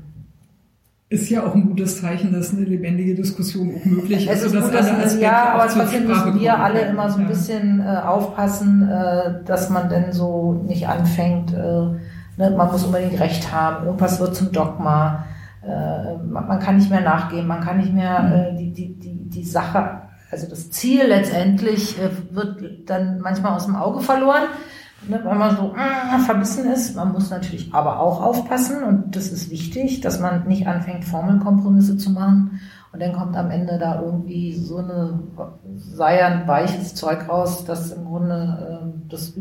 ist ja auch ein gutes Zeichen, dass eine lebendige Diskussion auch möglich ist. Es ist gut, dass ja, aber trotzdem müssen wir alle immer so ein bisschen äh, aufpassen, äh, dass man denn so nicht anfängt, äh, ne, man muss unbedingt Recht haben, irgendwas wird zum Dogma, äh, man, man, kann nicht mehr nachgeben, man kann nicht mehr mhm. äh, die, die, die, die Sache, also das Ziel letztendlich äh, wird dann manchmal aus dem Auge verloren ne, wenn man so äh, verbissen ist. Man muss natürlich aber auch aufpassen und das ist wichtig, dass man nicht anfängt, Formelkompromisse zu machen und dann kommt am Ende da irgendwie so eine seiern weiches Zeug raus, das im Grunde äh, das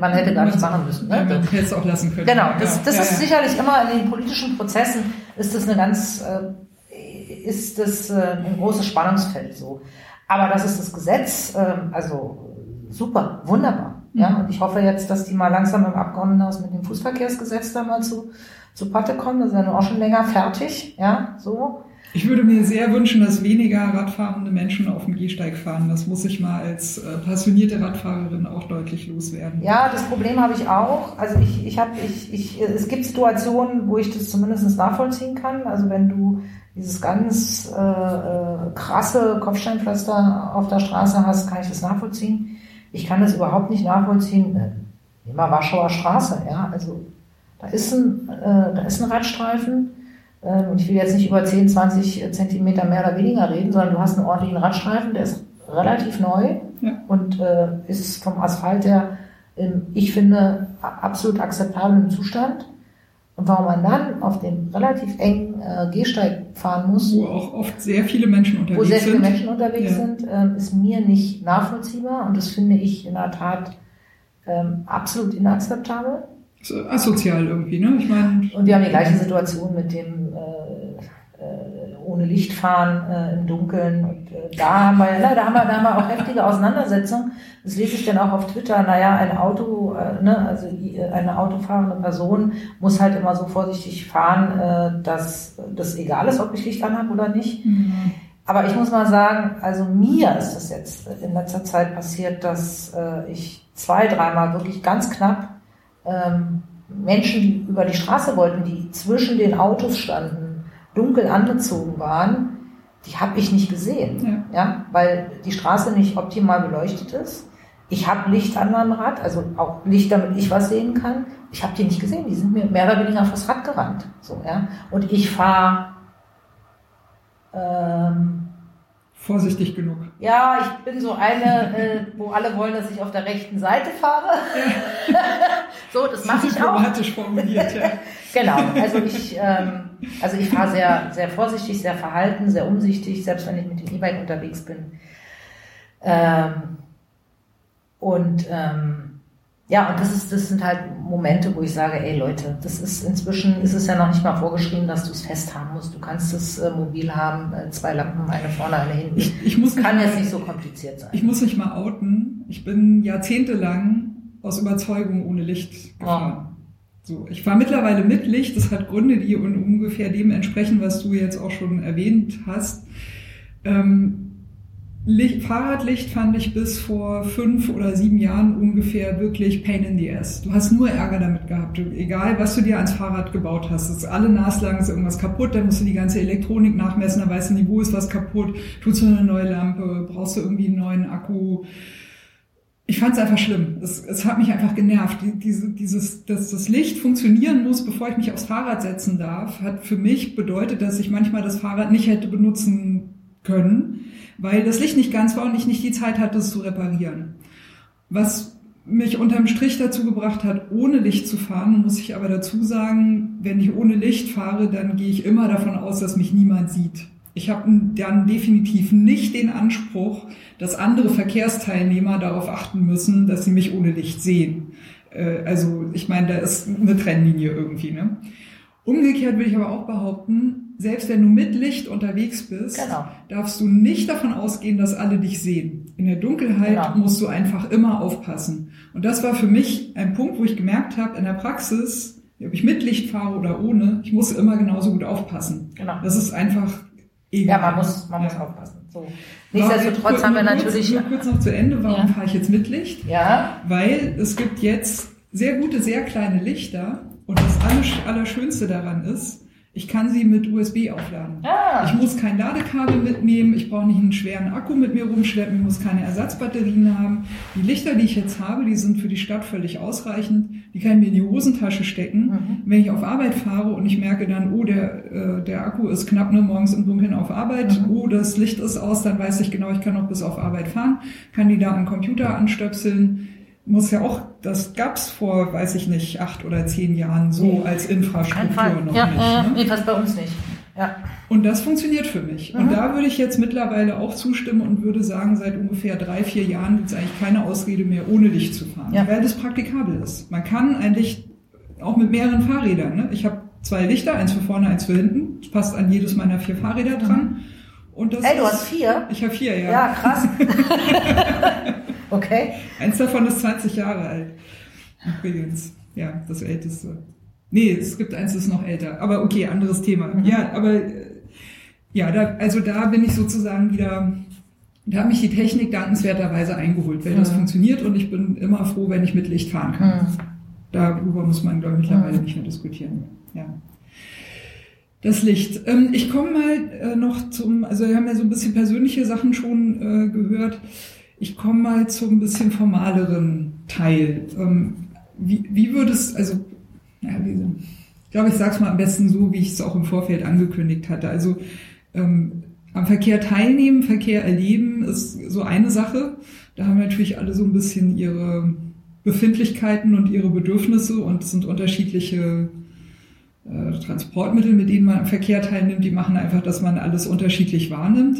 man hätte gar nichts machen müssen. Ne? man hätte es auch lassen können. Genau, das, das ja, ist ja. sicherlich immer in den politischen Prozessen ist das eine ganz äh, ist das äh, ein großes Spannungsfeld so. Aber das ist das Gesetz, äh, also super, wunderbar. Ja, und ich hoffe jetzt, dass die mal langsam im Abgeordnetenhaus mit dem Fußverkehrsgesetz da mal zu, zu Patte kommen. Das ist ja nun auch schon länger fertig. Ja, so. Ich würde mir sehr wünschen, dass weniger radfahrende Menschen auf dem Gehsteig fahren. Das muss ich mal als äh, passionierte Radfahrerin auch deutlich loswerden. Ja, das Problem habe ich auch. Also ich, ich habe, ich, ich, es gibt Situationen, wo ich das zumindest nachvollziehen kann. Also wenn du dieses ganz äh, äh, krasse Kopfsteinpflaster auf der Straße hast, kann ich das nachvollziehen. Ich kann das überhaupt nicht nachvollziehen. Nehmen wir Warschauer Straße, ja, also da ist ein, äh, da ist ein Radstreifen. Äh, und ich will jetzt nicht über 10, 20 Zentimeter mehr oder weniger reden, sondern du hast einen ordentlichen Radstreifen, der ist relativ neu ja. und äh, ist vom Asphalt her, ich finde, absolut akzeptablen Zustand. Und warum man dann auf dem relativ engen äh, Gehsteig fahren muss, wo auch oft sehr viele Menschen unterwegs sind, wo sehr viele Menschen unterwegs ja. sind, ähm, ist mir nicht nachvollziehbar und das finde ich in der Tat ähm, absolut inakzeptabel. Asozial irgendwie, ne? Ich meine. Und wir haben die gleiche Situation mit dem äh, äh, ohne Licht fahren äh, im Dunkeln. Und äh, da haben wir, ja, da haben wir, da haben wir auch heftige Auseinandersetzungen. Das lese ich dann auch auf Twitter. Naja, ein Auto, äh, ne, also eine autofahrende Person muss halt immer so vorsichtig fahren, äh, dass das egal ist, ob ich Licht anhabe oder nicht. Mhm. Aber ich muss mal sagen, also mir ist das jetzt in letzter Zeit passiert, dass äh, ich zwei, dreimal wirklich ganz knapp ähm, Menschen, die über die Straße wollten, die zwischen den Autos standen, dunkel angezogen waren, die habe ich nicht gesehen, ja. ja. weil die Straße nicht optimal beleuchtet ist. Ich habe Licht an meinem Rad, also auch Licht, damit ich was sehen kann. Ich habe die nicht gesehen, die sind mir mehr oder weniger aufs Rad gerannt. So, ja. Und ich fahre ähm, vorsichtig genug. Ja, ich bin so eine, äh, wo alle wollen, dass ich auf der rechten Seite fahre. so, das mache ich auch. Diplomatisch formuliert, ja. genau, also ich, ähm, also ich fahre sehr, sehr vorsichtig, sehr verhalten, sehr umsichtig, selbst wenn ich mit dem E-Bike unterwegs bin. Ähm, und ähm, ja, und das ist, das sind halt Momente, wo ich sage, ey Leute, das ist inzwischen ist es ja noch nicht mal vorgeschrieben, dass du es fest haben musst. Du kannst es äh, mobil haben, äh, zwei Lampen, eine vorne, eine hinten. Ich, ich muss kann jetzt nicht so kompliziert sein. Ich muss mich mal outen. Ich bin jahrzehntelang aus Überzeugung ohne Licht gefahren. Oh. So, ich fahre mittlerweile mit Licht. Das hat Gründe, die ungefähr dem entsprechen, was du jetzt auch schon erwähnt hast. Ähm, Licht, Fahrradlicht fand ich bis vor fünf oder sieben Jahren ungefähr wirklich Pain in the Ass. Du hast nur Ärger damit gehabt. Egal, was du dir ans Fahrrad gebaut hast. Es ist alle naslang ist irgendwas kaputt, dann musst du die ganze Elektronik nachmessen, dann weißt du nie, wo ist was kaputt. Tust du eine neue Lampe, brauchst du irgendwie einen neuen Akku. Ich fand es einfach schlimm. Es, es hat mich einfach genervt. Diese, dieses, dass das Licht funktionieren muss, bevor ich mich aufs Fahrrad setzen darf, hat für mich bedeutet, dass ich manchmal das Fahrrad nicht hätte benutzen können weil das Licht nicht ganz war und ich nicht die Zeit hatte, es zu reparieren. Was mich unterm Strich dazu gebracht hat, ohne Licht zu fahren, muss ich aber dazu sagen, wenn ich ohne Licht fahre, dann gehe ich immer davon aus, dass mich niemand sieht. Ich habe dann definitiv nicht den Anspruch, dass andere Verkehrsteilnehmer darauf achten müssen, dass sie mich ohne Licht sehen. Äh, also ich meine, da ist eine Trennlinie irgendwie. Ne? Umgekehrt will ich aber auch behaupten, selbst wenn du mit Licht unterwegs bist, genau. darfst du nicht davon ausgehen, dass alle dich sehen. In der Dunkelheit genau. musst du einfach immer aufpassen. Und das war für mich ein Punkt, wo ich gemerkt habe, in der Praxis, ob ich mit Licht fahre oder ohne, ich muss immer genauso gut aufpassen. Genau. Das ist einfach egal. Ja, man muss, man ja. muss aufpassen. So. Nichtsdestotrotz haben wir natürlich. Nur kurz noch zu Ende, warum ja. fahre ich jetzt mit Licht? Ja. Weil es gibt jetzt sehr gute, sehr kleine Lichter und das Allerschönste daran ist, ich kann sie mit USB aufladen. Ah. Ich muss kein Ladekabel mitnehmen, ich brauche nicht einen schweren Akku mit mir rumschleppen, ich muss keine Ersatzbatterien haben. Die Lichter, die ich jetzt habe, die sind für die Stadt völlig ausreichend. Die kann ich mir in die Hosentasche stecken. Mhm. Wenn ich auf Arbeit fahre und ich merke dann, oh, der, äh, der Akku ist knapp nur morgens im Dunkeln auf Arbeit, mhm. oh, das Licht ist aus, dann weiß ich genau, ich kann noch bis auf Arbeit fahren, kann die da am Computer anstöpseln muss ja auch, das gab's vor, weiß ich nicht, acht oder zehn Jahren so als Infrastruktur noch ja, nicht. Äh, ne? Nee, fast bei uns nicht. Ja. Und das funktioniert für mich. Mhm. Und da würde ich jetzt mittlerweile auch zustimmen und würde sagen, seit ungefähr drei, vier Jahren gibt es eigentlich keine Ausrede mehr, ohne Licht zu fahren, ja. weil das praktikabel ist. Man kann ein Licht auch mit mehreren Fahrrädern. Ne? Ich habe zwei Lichter, eins für vorne, eins für hinten. Das passt an jedes meiner vier Fahrräder dran. Mhm. Und das Ey, du hast vier? Ich habe vier, ja. Ja, krass. Okay. Eins davon ist 20 Jahre alt. Übrigens. Ja, das älteste. Nee, es gibt eins, das ist noch älter. Aber okay, anderes Thema. Mhm. Ja, aber äh, ja, da, also da bin ich sozusagen wieder, da hat mich die Technik dankenswerterweise eingeholt, weil mhm. das funktioniert und ich bin immer froh, wenn ich mit Licht fahren kann. Mhm. Darüber muss man, glaube ich, mittlerweile mhm. nicht mehr diskutieren. Ja. Das Licht. Ähm, ich komme mal äh, noch zum, also wir haben ja so ein bisschen persönliche Sachen schon äh, gehört. Ich komme mal zum bisschen formaleren Teil. Ähm, wie, wie würdest, also, ja, wie, ich glaube, ich sage es mal am besten so, wie ich es auch im Vorfeld angekündigt hatte. Also ähm, am Verkehr teilnehmen, Verkehr erleben ist so eine Sache. Da haben natürlich alle so ein bisschen ihre Befindlichkeiten und ihre Bedürfnisse und es sind unterschiedliche äh, Transportmittel, mit denen man am Verkehr teilnimmt, die machen einfach, dass man alles unterschiedlich wahrnimmt.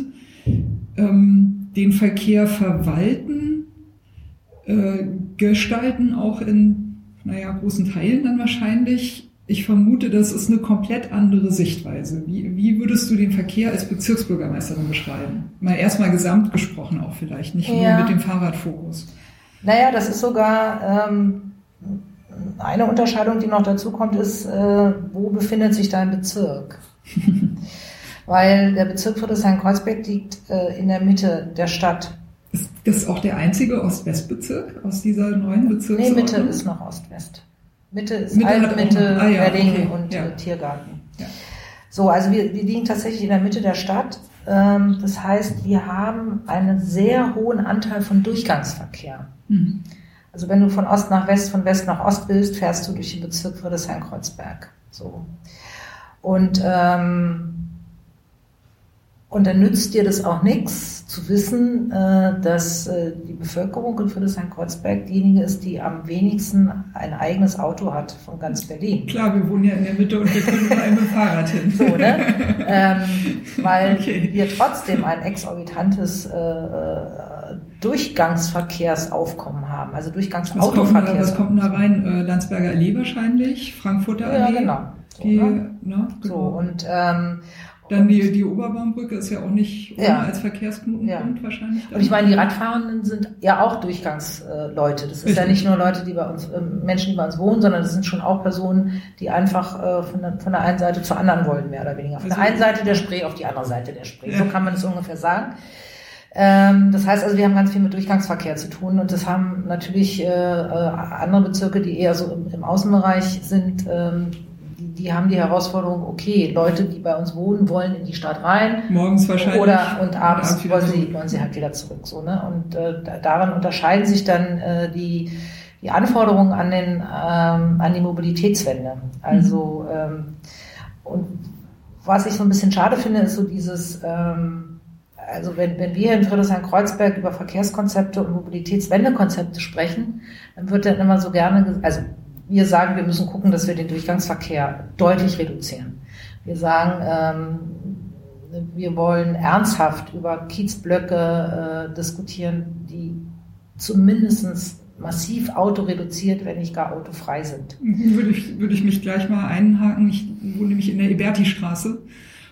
Ähm, den Verkehr verwalten, äh, gestalten auch in, naja, großen Teilen dann wahrscheinlich. Ich vermute, das ist eine komplett andere Sichtweise. Wie, wie würdest du den Verkehr als Bezirksbürgermeisterin beschreiben? Mal erstmal gesamt gesprochen auch vielleicht, nicht ja. nur mit dem Fahrradfokus. Naja, das ist sogar ähm, eine Unterscheidung, die noch dazu kommt, ist, äh, wo befindet sich dein Bezirk? weil der Bezirk Friedrichshain-Kreuzberg liegt äh, in der Mitte der Stadt. Ist das auch der einzige Ost-West-Bezirk aus dieser neuen Bezirksordnung? Nee, Mitte ist noch Ost-West. Mitte ist Mitte Altmitte, ah, ja, Wedding okay. und ja. Äh, Tiergarten. Ja. So, also wir, wir liegen tatsächlich in der Mitte der Stadt. Ähm, das heißt, wir haben einen sehr hohen Anteil von Durchgangsverkehr. Mhm. Also wenn du von Ost nach West, von West nach Ost willst, fährst du durch den Bezirk Friedrichshain-Kreuzberg. So. Und ähm, und dann nützt dir das auch nichts zu wissen, äh, dass äh, die Bevölkerung in Friedrichshain-Kreuzberg diejenige ist, die am wenigsten ein eigenes Auto hat von ganz Berlin. Klar, wir wohnen ja in der Mitte und wir können überall mit dem Fahrrad hin. So, ne? ähm, weil okay. wir trotzdem ein exorbitantes äh, Durchgangsverkehrsaufkommen haben, also Durchgangsautoverkehrs. Was kommt da rein? Äh, Landsberger Allee wahrscheinlich, Frankfurter Allee. Ja, genau. So, die, ne? Ne? Genau. so und ähm, dann die, die Oberbaumbrücke ist ja auch nicht ja. als Verkehrsknotenpunkt ja. wahrscheinlich. Und ich meine, die Radfahrenden sind ja auch Durchgangsleute. Das ist Richtig. ja nicht nur Leute, die bei uns, äh, Menschen, die bei uns wohnen, sondern das sind schon auch Personen, die einfach äh, von, der, von der einen Seite zur anderen wollen, mehr oder weniger. Von also, der einen Seite der Spree auf die andere Seite der Spree. Ja. So kann man es ungefähr sagen. Ähm, das heißt also, wir haben ganz viel mit Durchgangsverkehr zu tun und das haben natürlich äh, äh, andere Bezirke, die eher so im, im Außenbereich sind, ähm, die haben die Herausforderung, okay, Leute, die bei uns wohnen, wollen in die Stadt rein. Morgens wahrscheinlich. Oder und abends und wollen, sie, wollen sie halt wieder zurück. So, ne? Und äh, daran unterscheiden sich dann äh, die, die Anforderungen an, den, ähm, an die Mobilitätswende. Also, ähm, und was ich so ein bisschen schade finde, ist so dieses, ähm, also wenn, wenn wir in Friedrichshain-Kreuzberg über Verkehrskonzepte und Mobilitätswendekonzepte sprechen, dann wird dann immer so gerne, also wir sagen, wir müssen gucken, dass wir den Durchgangsverkehr deutlich reduzieren. Wir sagen, ähm, wir wollen ernsthaft über Kiezblöcke äh, diskutieren, die zumindest massiv autoreduziert, wenn nicht gar autofrei sind. Würde ich, würde ich mich gleich mal einhaken. Ich wohne nämlich in der Eberti-Straße.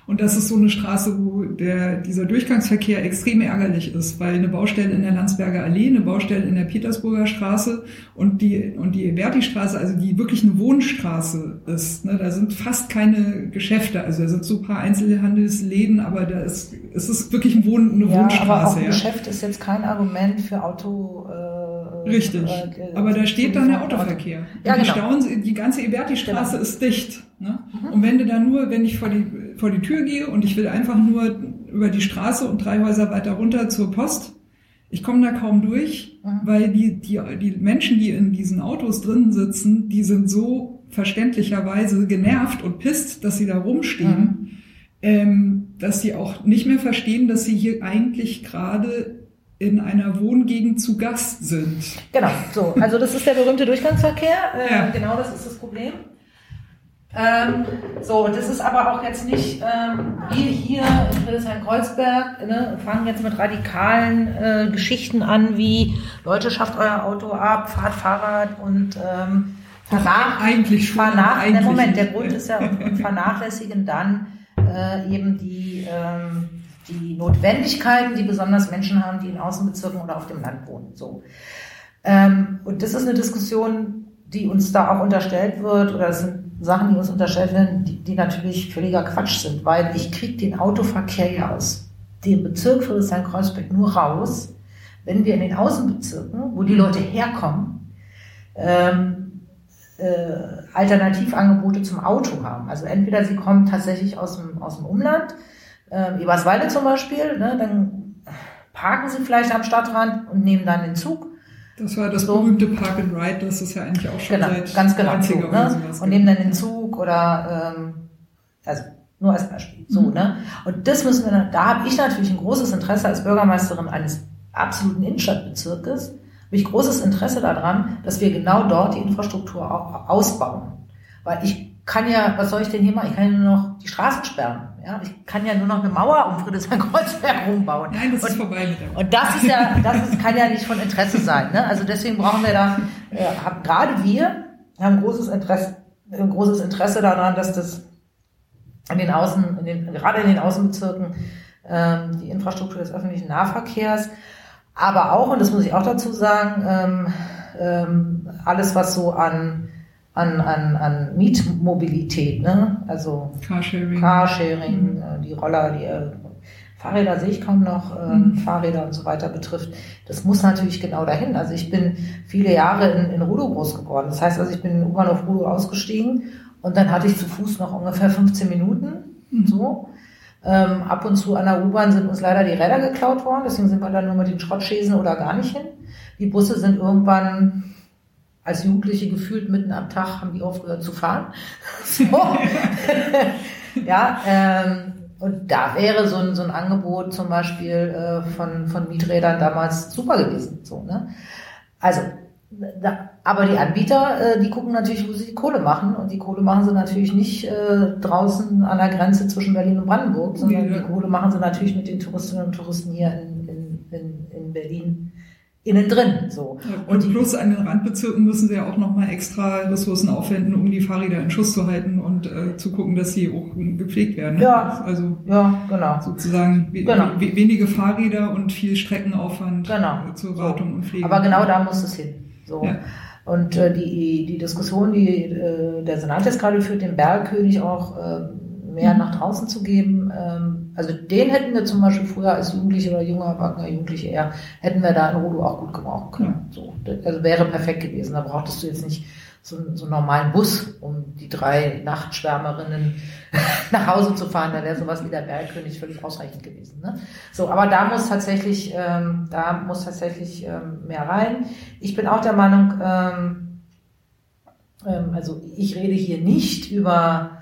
Und das ist so eine Straße, wo der, dieser Durchgangsverkehr extrem ärgerlich ist, weil eine Baustelle in der Landsberger Allee, eine Baustelle in der Petersburger Straße und die, und die Eberti-Straße, also die wirklich eine Wohnstraße ist. Ne? Da sind fast keine Geschäfte, also da sind so ein paar Einzelhandelsläden, aber da ist, es ist wirklich ein Wohn, eine ja, Wohnstraße. Aber auch ein ja. Geschäft ist jetzt kein Argument für Auto, äh, Richtig. Äh, Aber da steht dann der Autoverkehr. Ja, die, genau. Stauen, die ganze Eberti-Straße genau. ist dicht. Ne? Mhm. Und wenn du da nur, wenn ich vor die, vor die Tür gehe und ich will einfach nur über die Straße und drei Häuser weiter runter zur Post, ich komme da kaum durch, mhm. weil die, die, die Menschen, die in diesen Autos drinnen sitzen, die sind so verständlicherweise genervt und pisst, dass sie da rumstehen, ähm, dass sie auch nicht mehr verstehen, dass sie hier eigentlich gerade in einer Wohngegend zu Gast sind. Genau, so. Also das ist der berühmte Durchgangsverkehr. Äh, ja. Genau das ist das Problem. Ähm, so, das ist aber auch jetzt nicht, ähm, wir hier in Friedrichshain-Kreuzberg ne, fangen jetzt mit radikalen äh, Geschichten an, wie Leute, schafft euer Auto ab, fahrt Fahrrad und ähm, vernach eigentlich schon. Vernach eigentlich. Moment, der Grund ist ja, und vernachlässigen dann äh, eben die ähm, die Notwendigkeiten, die besonders Menschen haben, die in Außenbezirken oder auf dem Land wohnen. So. Ähm, und das ist eine Diskussion, die uns da auch unterstellt wird, oder es sind Sachen, die uns unterstellt werden, die, die natürlich völliger Quatsch sind, weil ich kriege den Autoverkehr ja aus dem Bezirk Friedrichshain-Kreuzberg nur raus, wenn wir in den Außenbezirken, wo die Leute herkommen, ähm, äh, Alternativangebote zum Auto haben. Also entweder sie kommen tatsächlich aus dem, aus dem Umland, äh, Eberswalde zum Beispiel, ne, dann parken sie vielleicht am Stadtrand und nehmen dann den Zug. Das war das so. berühmte Park and Ride, das ist ja eigentlich auch schon genau, seit ganz genau, so, ne? Und nehmen dann den Zug oder ähm, also nur als Beispiel. So, mhm. ne? Und das müssen wir, da habe ich natürlich ein großes Interesse als Bürgermeisterin eines absoluten Innenstadtbezirkes, habe ich großes Interesse daran, dass wir genau dort die Infrastruktur auch ausbauen. Weil ich kann ja, was soll ich denn hier machen? Ich kann ja nur noch die Straßen sperren. Ja, ich kann ja nur noch eine Mauer um Friedrichshain-Kreuzberg rumbauen. Nein, das und, ist vorbei mit der Und das ist ja, das ist, kann ja nicht von Interesse sein. Ne? Also deswegen brauchen wir da, äh, haben, gerade wir haben großes Interesse, ein großes Interesse daran, dass das in den Außen, in den, gerade in den Außenbezirken, ähm, die Infrastruktur des öffentlichen Nahverkehrs, aber auch, und das muss ich auch dazu sagen, ähm, ähm, alles, was so an an, an, an Mietmobilität, ne? also Carsharing, Carsharing mhm. Äh, die Roller, die äh, Fahrräder sehe ich kaum noch, äh, mhm. Fahrräder und so weiter betrifft. Das muss natürlich genau dahin. Also ich bin viele Jahre in, in Rudo groß geworden. Das heißt also, ich bin in U-Bahnhof Rudo ausgestiegen und dann hatte ich zu Fuß noch ungefähr 15 Minuten. Mhm. So. Ähm, ab und zu an der U-Bahn sind uns leider die Räder geklaut worden, deswegen sind wir dann nur mit den Schrottschäsen oder gar nicht hin. Die Busse sind irgendwann als Jugendliche gefühlt mitten am Tag haben die aufgehört zu fahren. So. ja, ähm, und da wäre so ein, so ein Angebot zum Beispiel äh, von, von Mieträdern damals super gewesen. So, ne? Also, da, aber die Anbieter, äh, die gucken natürlich, wo sie die Kohle machen. Und die Kohle machen sie natürlich nicht äh, draußen an der Grenze zwischen Berlin und Brandenburg, sondern ja. die Kohle machen sie natürlich mit den Touristinnen und Touristen hier in, in, in, in Berlin innen drin. So. und, und plus an den Randbezirken müssen sie ja auch nochmal extra Ressourcen aufwenden, um die Fahrräder in Schuss zu halten und äh, zu gucken, dass sie auch gepflegt werden. Ja, also ja, genau. sozusagen genau. wenige Fahrräder und viel Streckenaufwand genau. zur Wartung und Pflege. Aber genau da muss es hin. So. Ja. Und äh, die, die Diskussion, die äh, der Senat jetzt gerade führt, den Bergkönig auch äh, mehr mhm. nach draußen zu geben. Ähm, also den hätten wir zum Beispiel früher als Jugendliche oder junger Erwachsener, Jugendliche eher, hätten wir da in Rudo auch gut gebrauchen können. So, also wäre perfekt gewesen. Da brauchtest du jetzt nicht so, so einen normalen Bus, um die drei Nachtschwärmerinnen nach Hause zu fahren. Da wäre sowas wie der Bergkönig völlig ausreichend gewesen. Ne? So, aber da muss tatsächlich, ähm, da muss tatsächlich ähm, mehr rein. Ich bin auch der Meinung, ähm, ähm, also ich rede hier nicht über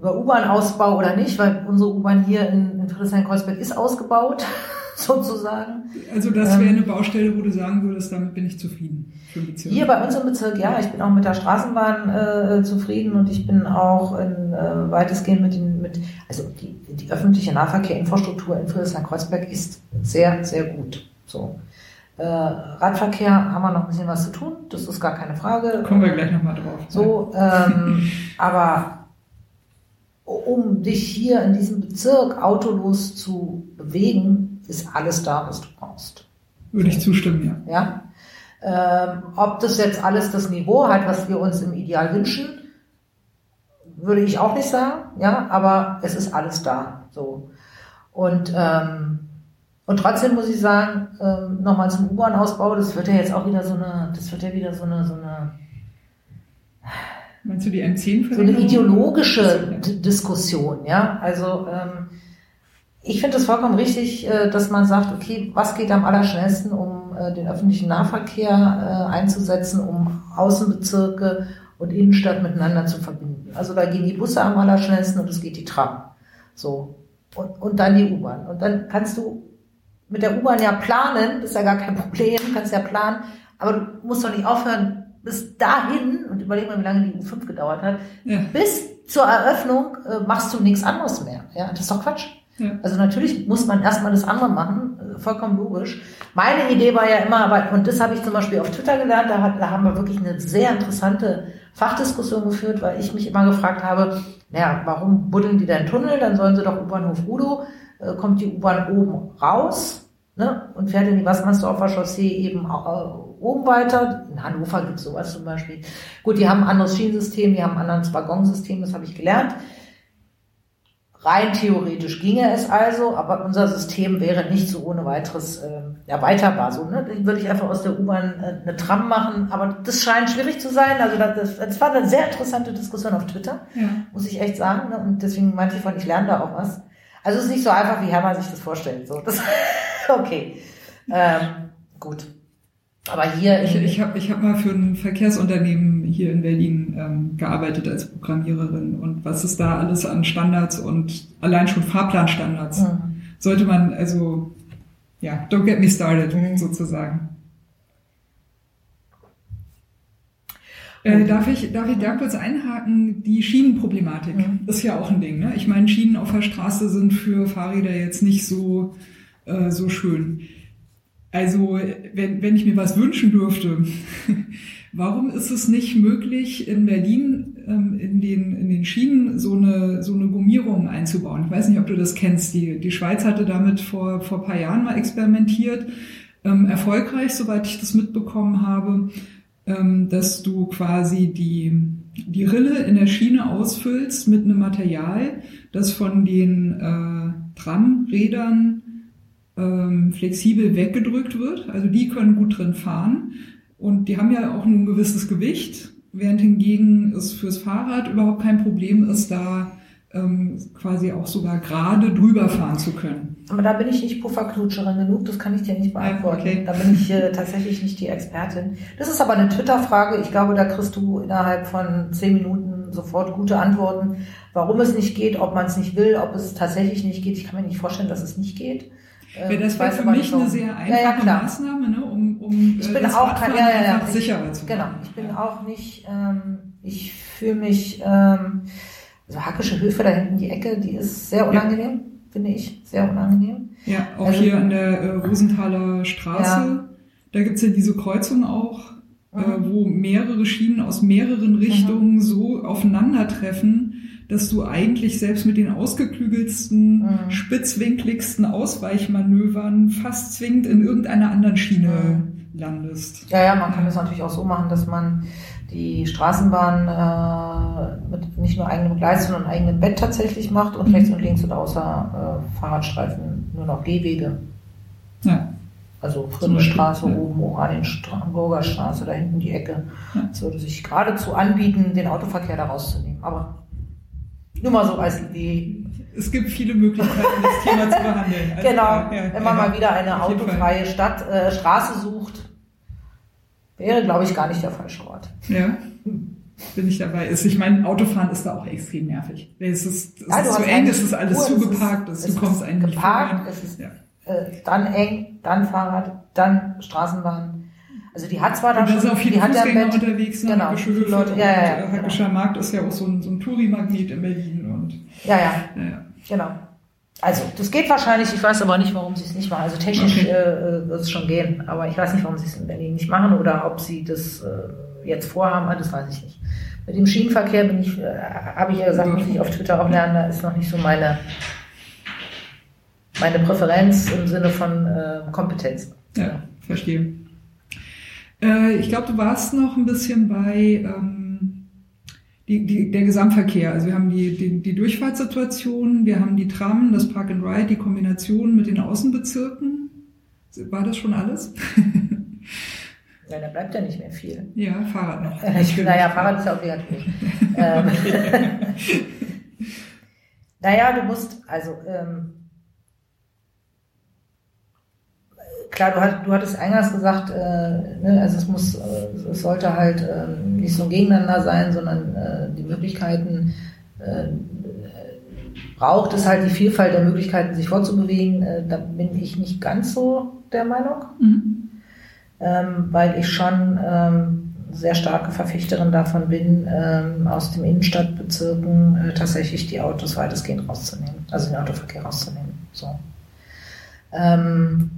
über U-Bahn-Ausbau oder nicht, weil unsere U-Bahn hier in, in Friedrichshain-Kreuzberg ist ausgebaut, sozusagen. Also das wäre ähm, eine Baustelle, wo du sagen würdest, damit bin ich zufrieden. Hier bei uns im Bezirk, ja, ich bin auch mit der Straßenbahn äh, zufrieden und ich bin auch in, äh, weitestgehend mit den, mit, also die, die öffentliche Nahverkehrinfrastruktur in Friedrichshain-Kreuzberg ist sehr, sehr gut. So. Äh, Radverkehr haben wir noch ein bisschen was zu tun, das ist gar keine Frage. Kommen wir gleich nochmal drauf. So, ähm, aber um dich hier in diesem Bezirk autolos zu bewegen, ist alles da, was du brauchst. Würde ich zustimmen, ja. Ja. Ähm, ob das jetzt alles das Niveau hat, was wir uns im Ideal wünschen, würde ich auch nicht sagen, ja, aber es ist alles da, so. Und, ähm, und trotzdem muss ich sagen, ähm, nochmal zum U-Bahn-Ausbau, das wird ja jetzt auch wieder so eine, das wird ja wieder so eine, so eine, Meinst du die M10 So eine ideologische Diskussion, ja. Also ähm, ich finde es vollkommen richtig, äh, dass man sagt, okay, was geht am allerschnellsten, um äh, den öffentlichen Nahverkehr äh, einzusetzen, um Außenbezirke und Innenstadt miteinander zu verbinden. Also da gehen die Busse am allerschnellsten und es geht die Tram. So. Und, und dann die U-Bahn. Und dann kannst du mit der U-Bahn ja planen, das ist ja gar kein Problem, kannst ja planen, aber du musst doch nicht aufhören, bis dahin, und überleg mal, wie lange die U5 gedauert hat, ja. bis zur Eröffnung äh, machst du nichts anderes mehr. Ja, das ist doch Quatsch. Ja. Also natürlich muss man erstmal das andere machen, äh, vollkommen logisch. Meine Idee war ja immer, aber, und das habe ich zum Beispiel auf Twitter gelernt, da, hat, da haben wir wirklich eine sehr interessante Fachdiskussion geführt, weil ich mich immer gefragt habe, naja, warum buddeln die denn Tunnel? Dann sollen sie doch U-Bahnhof Rudo, äh, kommt die U-Bahn oben raus ne, und fährt in die Wassersdorfer Chaussee eben äh, oben weiter. In Hannover gibt es sowas zum Beispiel. Gut, die haben ein anderes Schienensystem, die haben ein anderes Waggonsystem, das habe ich gelernt. Rein theoretisch ginge es also, aber unser System wäre nicht so ohne weiteres äh, erweiterbar. So, ne? Würde ich einfach aus der U-Bahn äh, eine Tram machen, aber das scheint schwierig zu sein. Also das, das war eine sehr interessante Diskussion auf Twitter, ja. muss ich echt sagen. Ne? Und deswegen meinte ich von, ich lerne da auch was. Also es ist nicht so einfach, wie Hermann sich das vorstellt. So, das, okay, ähm, gut. Aber hier. Ich, ich habe ich hab mal für ein Verkehrsunternehmen hier in Berlin ähm, gearbeitet als Programmiererin und was ist da alles an Standards und allein schon Fahrplanstandards mhm. sollte man, also, ja, don't get me started, mhm. sozusagen. Äh, darf, ich, darf ich da kurz einhaken? Die Schienenproblematik mhm. ist ja auch ein Ding. Ne? Ich meine, Schienen auf der Straße sind für Fahrräder jetzt nicht so, äh, so schön. Also, wenn, wenn ich mir was wünschen dürfte, warum ist es nicht möglich, in Berlin ähm, in, den, in den Schienen so eine, so eine Gummierung einzubauen? Ich weiß nicht, ob du das kennst. Die, die Schweiz hatte damit vor, vor paar Jahren mal experimentiert. Ähm, erfolgreich, soweit ich das mitbekommen habe, ähm, dass du quasi die, die Rille in der Schiene ausfüllst mit einem Material, das von den äh, Tramrädern ähm, flexibel weggedrückt wird. Also die können gut drin fahren und die haben ja auch ein gewisses Gewicht, während hingegen es fürs Fahrrad überhaupt kein Problem ist, da ähm, quasi auch sogar gerade drüber fahren zu können. Aber da bin ich nicht Pufferknutscherin genug, das kann ich dir nicht beantworten. Okay. Da bin ich äh, tatsächlich nicht die Expertin. Das ist aber eine Twitter-Frage. Ich glaube, da kriegst du innerhalb von zehn Minuten sofort gute Antworten, warum es nicht geht, ob man es nicht will, ob es tatsächlich nicht geht. Ich kann mir nicht vorstellen, dass es nicht geht. Ja, das wäre für mich eine sehr einfache ja, Maßnahme, ne, um, um ich bin auch kein, ja, ja, ja, sicherer zu machen. Genau, ich bin auch nicht, ähm, ich fühle mich, ähm, also Hackische Hilfe da hinten die Ecke, die ist sehr unangenehm, finde ich, sehr unangenehm. Ja, auch also, hier an der äh, Rosenthaler Straße, da gibt's ja diese Kreuzung auch, äh, mhm. äh, wo mehrere Schienen aus mehreren Richtungen mhm. so aufeinandertreffen, dass du eigentlich selbst mit den ausgeklügelsten, mhm. spitzwinkligsten Ausweichmanövern fast zwingend in irgendeiner anderen Schiene mhm. landest. Ja, ja, man kann das natürlich auch so machen, dass man die Straßenbahn äh, mit nicht nur eigenem Gleis, sondern eigenem Bett tatsächlich macht und mhm. rechts und links und außer äh, Fahrradstreifen nur noch Gehwege. Ja. Also Friedrichstraße ja. oben, Oranienburger Straße, da hinten die Ecke. Ja. Das würde sich geradezu anbieten, den Autoverkehr da rauszunehmen. Aber nur mal so als Idee. Es gibt viele Möglichkeiten, das Thema zu behandeln. Also, genau, ja, wenn man ja, mal wieder eine autofreie Stadt, äh, Straße sucht, wäre, glaube ich, gar nicht der falsche Ort. Ja. bin ich dabei. Ist, ich meine, Autofahren ist da auch extrem nervig. Es ist, es ist zu eng, es ist alles Spur, zugeparkt, ist- es, es du kommst ist eigentlich geparkt, voran. es ist- ja. Äh, dann eng, dann Fahrrad, dann Straßenbahn. Also die hat zwar dann Und da sind schon, auch viele die hat ja Fußgänger mit, unterwegs, ne? genau, Hackische Höfe Leute, ja, ja, ja, äh, Hackischer Markt ist ja auch so ein, so ein Touri-Magnet in Berlin und ja, ja, ja, ja. genau. Also, das geht wahrscheinlich, ich weiß aber nicht, warum sie es nicht machen. Also technisch Okay. äh, wird es schon gehen, aber ich weiß nicht, warum sie es in Berlin nicht machen oder ob sie das äh, jetzt vorhaben, ah, das weiß ich nicht. Mit dem Schienenverkehr bin ich, äh, habe ich ja gesagt, muss ich auf Twitter auch lernen, da ist noch nicht so meine, meine Präferenz im Sinne von äh, Kompetenz. Ja, verstehe. Äh, ich glaube, du warst noch ein bisschen bei ähm, die, die, der Gesamtverkehr. Also wir haben die, die, die Durchfahrtssituation, wir haben die Tram, das Park and Ride, die Kombination mit den Außenbezirken. War das schon alles? Ja, da bleibt ja nicht mehr viel. ja, Fahrrad noch. Ich, naja, Fahrrad ist ja obligatorisch. ähm, naja, du musst, also, ähm, klar, du, hat, du hattest eingangs gesagt, äh, ne, also es muss, äh, es sollte halt äh, nicht so ein Gegeneinander sein, sondern äh, die Möglichkeiten, äh, braucht es halt die Vielfalt der Möglichkeiten, sich fortzubewegen. Äh, da bin ich nicht ganz so der Meinung Mhm. ähm, weil ich schon ähm, sehr starke Verfechterin davon bin, ähm, aus den Innenstadtbezirken äh, tatsächlich die Autos weitestgehend rauszunehmen, also den Autoverkehr rauszunehmen. So. Ähm,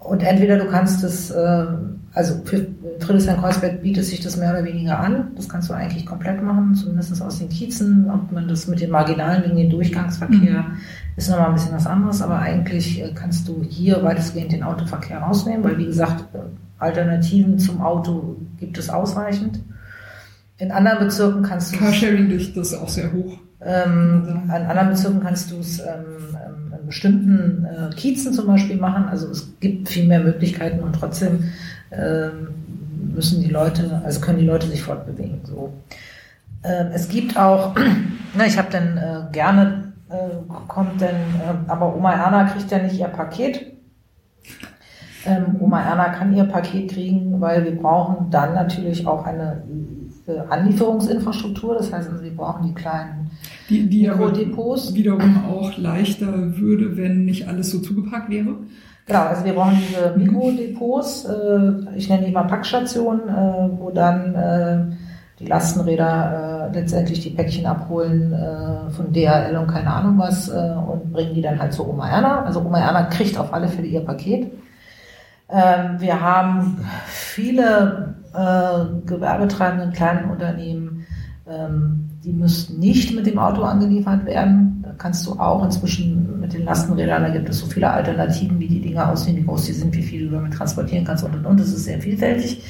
und entweder du kannst es, äh, also für Friedrichshain-Kreuzberg bietet sich das mehr oder weniger an. Das kannst du eigentlich komplett machen, zumindest aus den Kiezen. Ob man das mit den Marginalen wegen dem Durchgangsverkehr ist nochmal ein bisschen was anderes, aber eigentlich äh, kannst du hier weitestgehend den Autoverkehr rausnehmen, weil wie gesagt, äh, Alternativen zum Auto gibt es ausreichend. In anderen Bezirken kannst du es Carsharing durch das ist auch sehr hoch. ähm, an anderen Bezirken kannst du es ähm, in bestimmten äh, Kiezen zum Beispiel machen. Also es gibt viel mehr Möglichkeiten und trotzdem ähm, müssen die Leute, also können die Leute sich fortbewegen. So. Ähm, es gibt auch, ne, ich habe dann äh, gerne äh, kommt denn, äh, aber Oma Erna kriegt ja nicht ihr Paket. Ähm, Oma Erna kann ihr Paket kriegen, weil wir brauchen dann natürlich auch eine Anlieferungsinfrastruktur. Das heißt, also wir brauchen die kleinen Die, die Mikrodepots. wiederum auch leichter würde, wenn nicht alles so zugepackt wäre. Genau, also wir brauchen diese Mikrodepots, äh, ich nenne die mal Packstationen, äh, wo dann äh, die Lastenräder äh, letztendlich die Päckchen abholen äh, von DHL und keine Ahnung was äh, und bringen die dann halt zu Oma Erna. Also Oma Erna kriegt auf alle Fälle ihr Paket. Ähm, wir haben viele äh, gewerbetreibende kleinen Unternehmen, ähm, die müssten nicht mit dem Auto angeliefert werden. Da kannst du auch inzwischen mit den Lastenrädern, da gibt es so viele Alternativen, wie die Dinger aussehen, wie groß die sind, wie viel du damit transportieren kannst und und und. Das ist sehr vielfältig.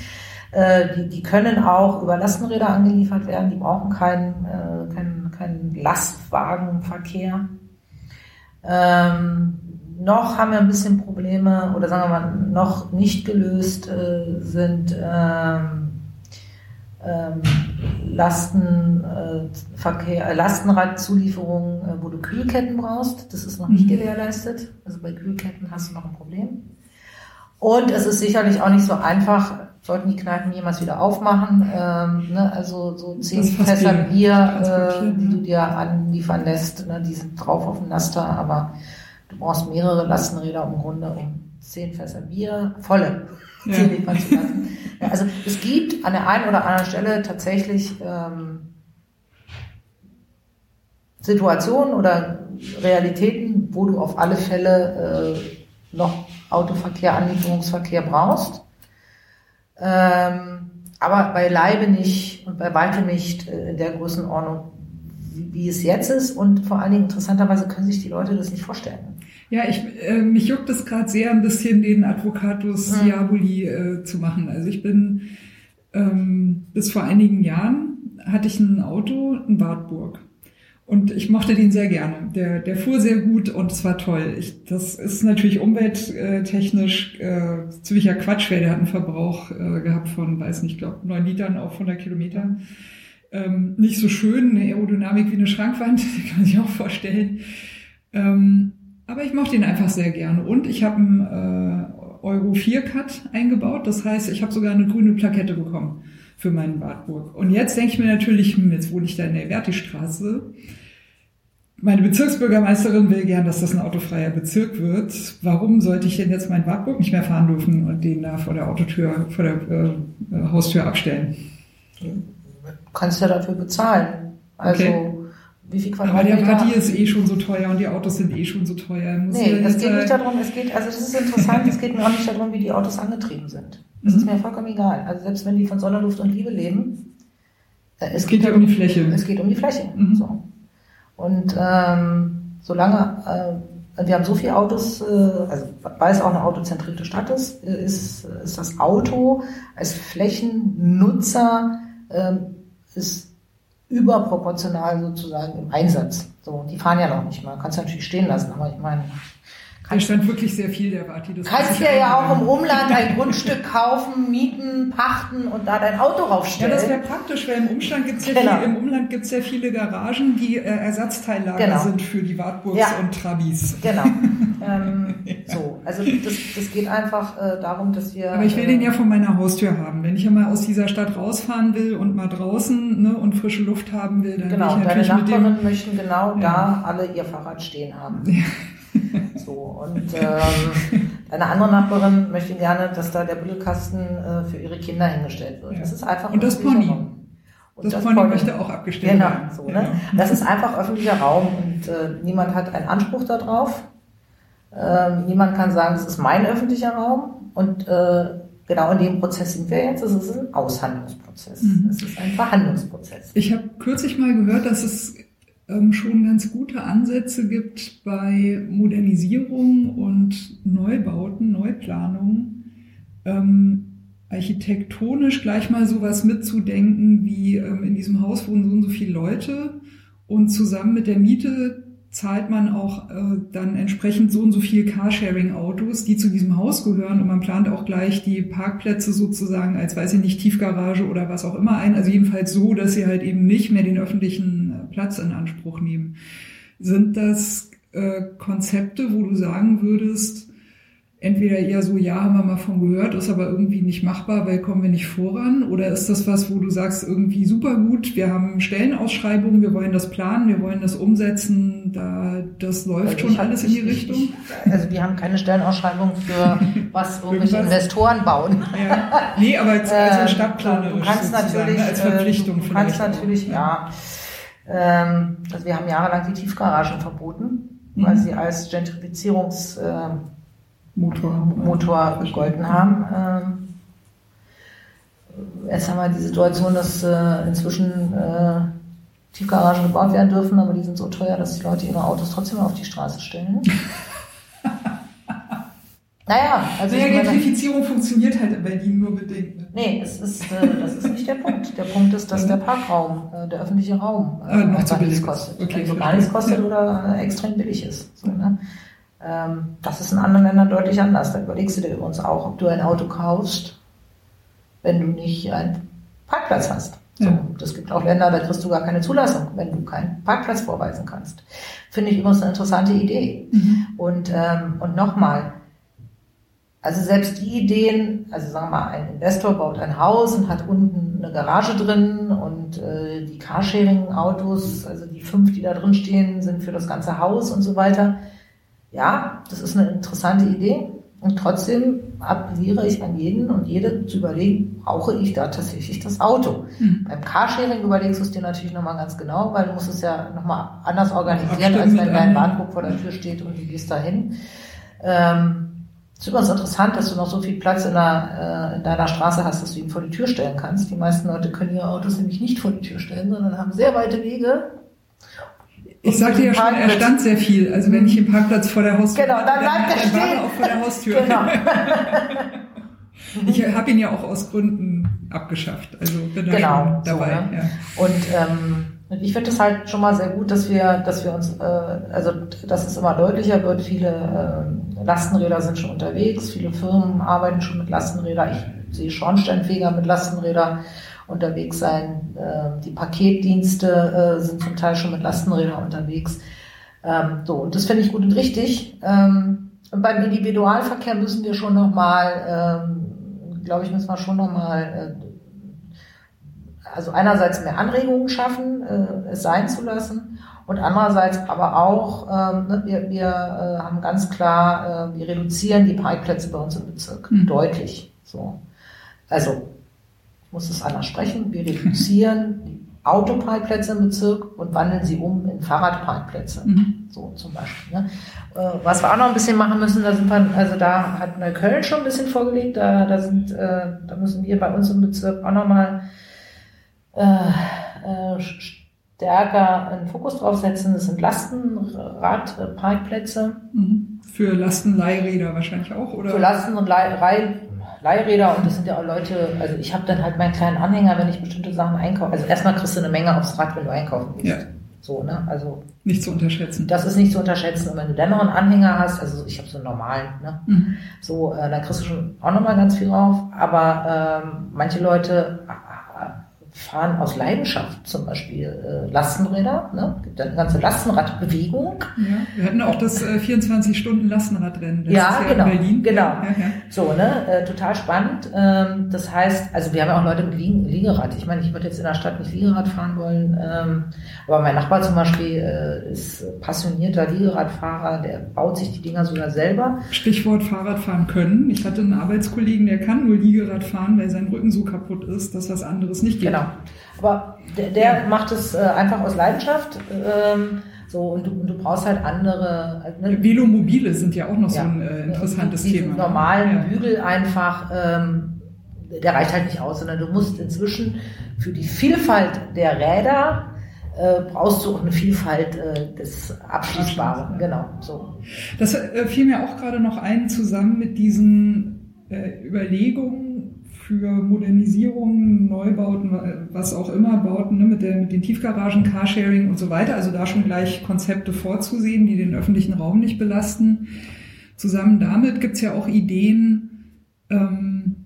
Äh, die, die können auch über Lastenräder angeliefert werden, die brauchen keinen, äh, keinen, keinen Lastwagenverkehr. Ähm, noch haben wir ein bisschen Probleme, oder sagen wir mal, noch nicht gelöst äh, sind ähm, ähm, Lastenverkehr, äh, Lastenradzulieferungen, äh, wo du Kühlketten brauchst. Das ist noch nicht Mhm. gewährleistet. Also bei Kühlketten hast du noch ein Problem. Und es ist sicherlich auch nicht so einfach, sollten die Kneipen jemals wieder aufmachen. Ähm, ne, also so zehn Fässer Bier äh, die ja. du dir anliefern lässt, ne, die sind drauf auf dem Laster, aber du brauchst mehrere Lastenräder im Grunde, um zehn Fässer Bier, volle, Ja. Bier liefern zu lassen. Ja, also es gibt an der einen oder anderen Stelle tatsächlich ähm, Situationen oder Realitäten, wo du auf alle Fälle äh, noch Autoverkehr, Anlieferungsverkehr brauchst. Ähm, aber beileibe nicht und bei weitem nicht äh, in der Größenordnung, wie, wie es jetzt ist. Und vor allen Dingen interessanterweise können sich die Leute das nicht vorstellen. Ja, ich, äh, mich juckt es gerade sehr, ein bisschen den Advocatus Mhm. Diaboli äh, zu machen. Also ich bin ähm, bis vor einigen Jahren hatte ich ein Auto, ein Wartburg. Und ich mochte den sehr gerne. Der, der fuhr sehr gut und es war toll. Ich, das ist natürlich umwelttechnisch äh, ziemlicher Quatsch, weil der hat einen Verbrauch äh, gehabt von, weiß nicht, glaube neun Litern auf 100 Kilometer. Ähm, nicht so schön, eine Aerodynamik wie eine Schrankwand, kann man sich auch vorstellen. Ähm, aber ich mochte ihn einfach sehr gerne. Und ich habe einen äh, Euro 4 Cut eingebaut. Das heißt, ich habe sogar eine grüne Plakette bekommen für meinen Wartburg. Und jetzt denke ich mir natürlich, hm, jetzt wohne ich da in der Vertistraße. Meine Bezirksbürgermeisterin will gern, dass das ein autofreier Bezirk wird. Warum sollte ich denn jetzt meinen Wartburg nicht mehr fahren dürfen und den da vor der Autotür, vor der äh, Haustür abstellen? Du kannst ja dafür bezahlen. Also Okay. Wie viel Aber Quadratmeter? der Partie ist eh schon so teuer und die Autos sind eh schon so teuer. Muss Nee, es geht nicht äh, darum, es geht, also das ist interessant, es geht mir auch nicht darum, wie die Autos angetrieben sind. Das ist Mhm. mir vollkommen egal. Also selbst wenn die von Sonne, Luft und Liebe leben, äh, Es geht ja um die Fläche. Es geht um die Fläche. Mhm. So. Und ähm, solange äh, wir haben so viele Autos, äh, also weil es auch eine autozentrierte Stadt ist, äh, ist, ist das Auto als Flächennutzer ähm, ist überproportional sozusagen im Einsatz. So, die fahren ja noch nicht mal. Kannst du natürlich stehen lassen, aber ich meine, Da stand wirklich sehr viel der Partie. Das kannst dir ja auch im Umland ein Grundstück kaufen, mieten, pachten und da dein Auto Ja, raufstellen. das wäre praktisch, weil im Umstand gibt's ja Genau. viel, im Umland gibt's ja viele Garagen, die äh, Ersatzteillager Genau. sind für die Wartburgs Ja. und Trabis. Genau. ähm, so, also das, das geht einfach äh, darum, dass wir. Aber ich will äh, den ja vor meiner Haustür haben. Wenn ich ja mal aus dieser Stadt rausfahren will und mal draußen ne, und frische Luft haben will, dann Genau, will ich deine natürlich mit dem möchten genau Ja. da alle ihr Fahrrad stehen haben. So, und ähm, eine andere Nachbarin möchte gerne, dass da der Büttelkasten äh, für ihre Kinder hingestellt wird. Ja. Das ist einfach Und das Pony. Raum. Und das, Pony möchte auch abgestellt Genau, werden. so, ne? Das ist einfach öffentlicher Raum und äh, niemand hat einen Anspruch darauf. Ähm, niemand kann sagen, das ist mein öffentlicher Raum und äh, genau in dem Prozess sind wir jetzt. Es ist ein Aushandlungsprozess. Mhm. Es ist ein Verhandlungsprozess. Ich habe kürzlich mal gehört, dass es schon ganz gute Ansätze gibt bei Modernisierung und Neubauten, Neuplanungen, ähm, architektonisch gleich mal sowas mitzudenken, wie ähm, in diesem Haus wohnen so und so viele Leute und zusammen mit der Miete zahlt man auch äh, dann entsprechend so und so viel Carsharing-Autos, die zu diesem Haus gehören und man plant auch gleich die Parkplätze sozusagen als, weiß ich nicht, Tiefgarage oder was auch immer ein. Also jedenfalls so, dass sie halt eben nicht mehr den öffentlichen Platz in Anspruch nehmen. Sind das äh, Konzepte, wo du sagen würdest, entweder eher so, ja, haben wir mal von gehört, ist aber irgendwie nicht machbar, weil kommen wir nicht voran? Oder ist das was, wo du sagst, irgendwie super gut, wir haben Stellenausschreibungen, wir wollen das planen, wir wollen das umsetzen, da, das läuft Also schon alles in die ich- ich- Richtung? Ich, also wir haben keine Stellenausschreibung für was irgendwelche? Investoren bauen. Ja. Nee, aber als, also Ähm, stadtplanerisch Du kannst natürlich, als Verpflichtung äh, du kannst natürlich, ja. Ähm, also wir haben jahrelang die Tiefgaragen verboten, Mhm. weil sie als Gentrifizierungsmotor Motor. Motor gegolten haben. Ähm, jetzt haben wir die Situation, dass äh, inzwischen äh, Tiefgaragen gebaut werden dürfen, aber die sind so teuer, dass die Leute ihre Autos trotzdem auf die Straße stellen. naja, also Naja, meine, Gentrifizierung funktioniert halt in Berlin nur bedingt. Ne? Nee, es ist, äh, das ist nicht der Punkt. Der Punkt ist, dass der Parkraum, äh, der öffentliche Raum, äh, Ah, noch einfach zu billig kostet. Okay, also gar nichts kostet Ja. oder äh, extrem billig ist. So, ne? ähm, das ist in anderen Ländern deutlich anders. Da überlegst du dir übrigens auch, ob du ein Auto kaufst, wenn du nicht einen Parkplatz hast. So, Ja. Es gibt auch Länder, da kriegst du gar keine Zulassung, wenn du keinen Parkplatz vorweisen kannst. Finde ich übrigens eine interessante Idee. Mhm. Und, ähm, und nochmal, also selbst die Ideen, also sagen wir mal, ein Investor baut ein Haus und hat unten eine Garage drin und äh, die Carsharing-Autos, also die fünf, die da drin stehen, sind für das ganze Haus und so weiter. Ja, das ist eine interessante Idee. Und trotzdem appelliere ich an jeden und jede zu überlegen, brauche ich da tatsächlich das Auto? Mhm. Beim Carsharing überlegst du es dir natürlich nochmal ganz genau, weil du musst es ja nochmal anders organisieren, als wenn dein. Wartburg vor der Tür steht und du gehst dahin. Ähm, es ist übrigens interessant, dass du noch so viel Platz in, der, äh, in deiner Straße hast, dass du ihn vor die Tür stellen kannst. Die meisten Leute können ihre Autos nämlich nicht vor die Tür stellen, sondern haben sehr weite Wege. Ich sagte ja schon, er stand sehr viel. Also wenn ich den Parkplatz vor der Haustür Genau, dann hatte, bleibt er dann war stehen. er auch vor der Haustür. Genau. Ich habe ihn ja auch aus Gründen abgeschafft. Also bin Genau, schon so, dabei. ne? ja. Und ähm, und ich finde es halt schon mal sehr gut, dass wir, dass wir uns, äh, also dass es immer deutlicher wird. Viele äh, Lastenräder sind schon unterwegs, viele Firmen arbeiten schon mit Lastenrädern. Ich sehe Schornsteinfeger mit Lastenrädern unterwegs sein. Äh, die Paketdienste äh, sind zum Teil schon mit Lastenrädern unterwegs. Ähm, so und das finde ich gut und richtig. Ähm, und beim Individualverkehr müssen wir schon noch mal, ähm, glaube ich, müssen wir schon noch mal äh, also einerseits mehr Anregungen schaffen, äh, es sein zu lassen und andererseits aber auch, ähm, ne, wir, wir äh, haben ganz klar, äh, wir reduzieren die Parkplätze bei uns im Bezirk mhm. deutlich. So. Also, ich muss es anders sprechen, wir reduzieren die Autoparkplätze im Bezirk und wandeln sie um in Fahrradparkplätze. Mhm. So zum Beispiel. Ne? Äh, was wir auch noch ein bisschen machen müssen, da sind wir, also da hat Neukölln schon ein bisschen vorgelegt, da, da sind, äh, da müssen wir bei uns im Bezirk auch nochmal äh, äh, stärker einen Fokus drauf setzen. Das sind Lastenradparkplätze. Mhm. Für Lastenleihräder wahrscheinlich auch, oder? Für Lasten- und Leih Leihräder und das sind ja auch Leute, also ich habe dann halt meinen kleinen Anhänger, wenn ich bestimmte Sachen einkaufe. Also erstmal kriegst du eine Menge aufs Rad, wenn du einkaufen gehst. Ja. So, ne? Also nicht zu unterschätzen. Das ist nicht zu unterschätzen. Und wenn du dennoch einen Anhänger hast, also ich habe so einen normalen, ne? Mhm. So, äh, dann kriegst du schon auch nochmal ganz viel drauf. Aber ähm, manche Leute fahren aus Leidenschaft zum Beispiel äh, Lastenräder. Ne? gibt eine ganze Lastenradbewegung. Ja, wir hatten auch das äh, 24-Stunden-Lastenradrennen ja, Jahr genau, in Berlin. Genau. Ja, ja. So, ne? Äh, total spannend. Ähm, das heißt, also wir haben ja auch Leute mit Liegen, Liegerad. Ich meine, ich würde jetzt in der Stadt nicht Liegerad fahren wollen, ähm, aber mein Nachbar zum Beispiel äh, ist passionierter Liegeradfahrer, der baut sich die Dinger sogar selber. Stichwort Fahrradfahren können. Ich hatte einen Arbeitskollegen, der kann nur Liegerad fahren, weil sein Rücken so kaputt ist, dass was anderes nicht geht. Genau. Aber der, der ja. macht es äh, einfach aus Leidenschaft. Ähm, so, und du, und du brauchst halt andere. Halt, ne? Velomobile sind ja auch noch ja. so ein äh, interessantes die, Thema. normalen ja. Bügel einfach, ähm, der reicht halt nicht aus, sondern du musst inzwischen für die Vielfalt der Räder äh, brauchst du auch eine Vielfalt äh, des Abschließbaren. Genau, so. Das äh, fiel mir auch gerade noch ein, zusammen mit diesen Überlegungen für Modernisierungen, Neubauten, was auch immer, Bauten ne, mit, der, mit den Tiefgaragen, Carsharing und so weiter. Also da schon gleich Konzepte vorzusehen, die den öffentlichen Raum nicht belasten. Zusammen damit gibt's ja auch Ideen, ähm,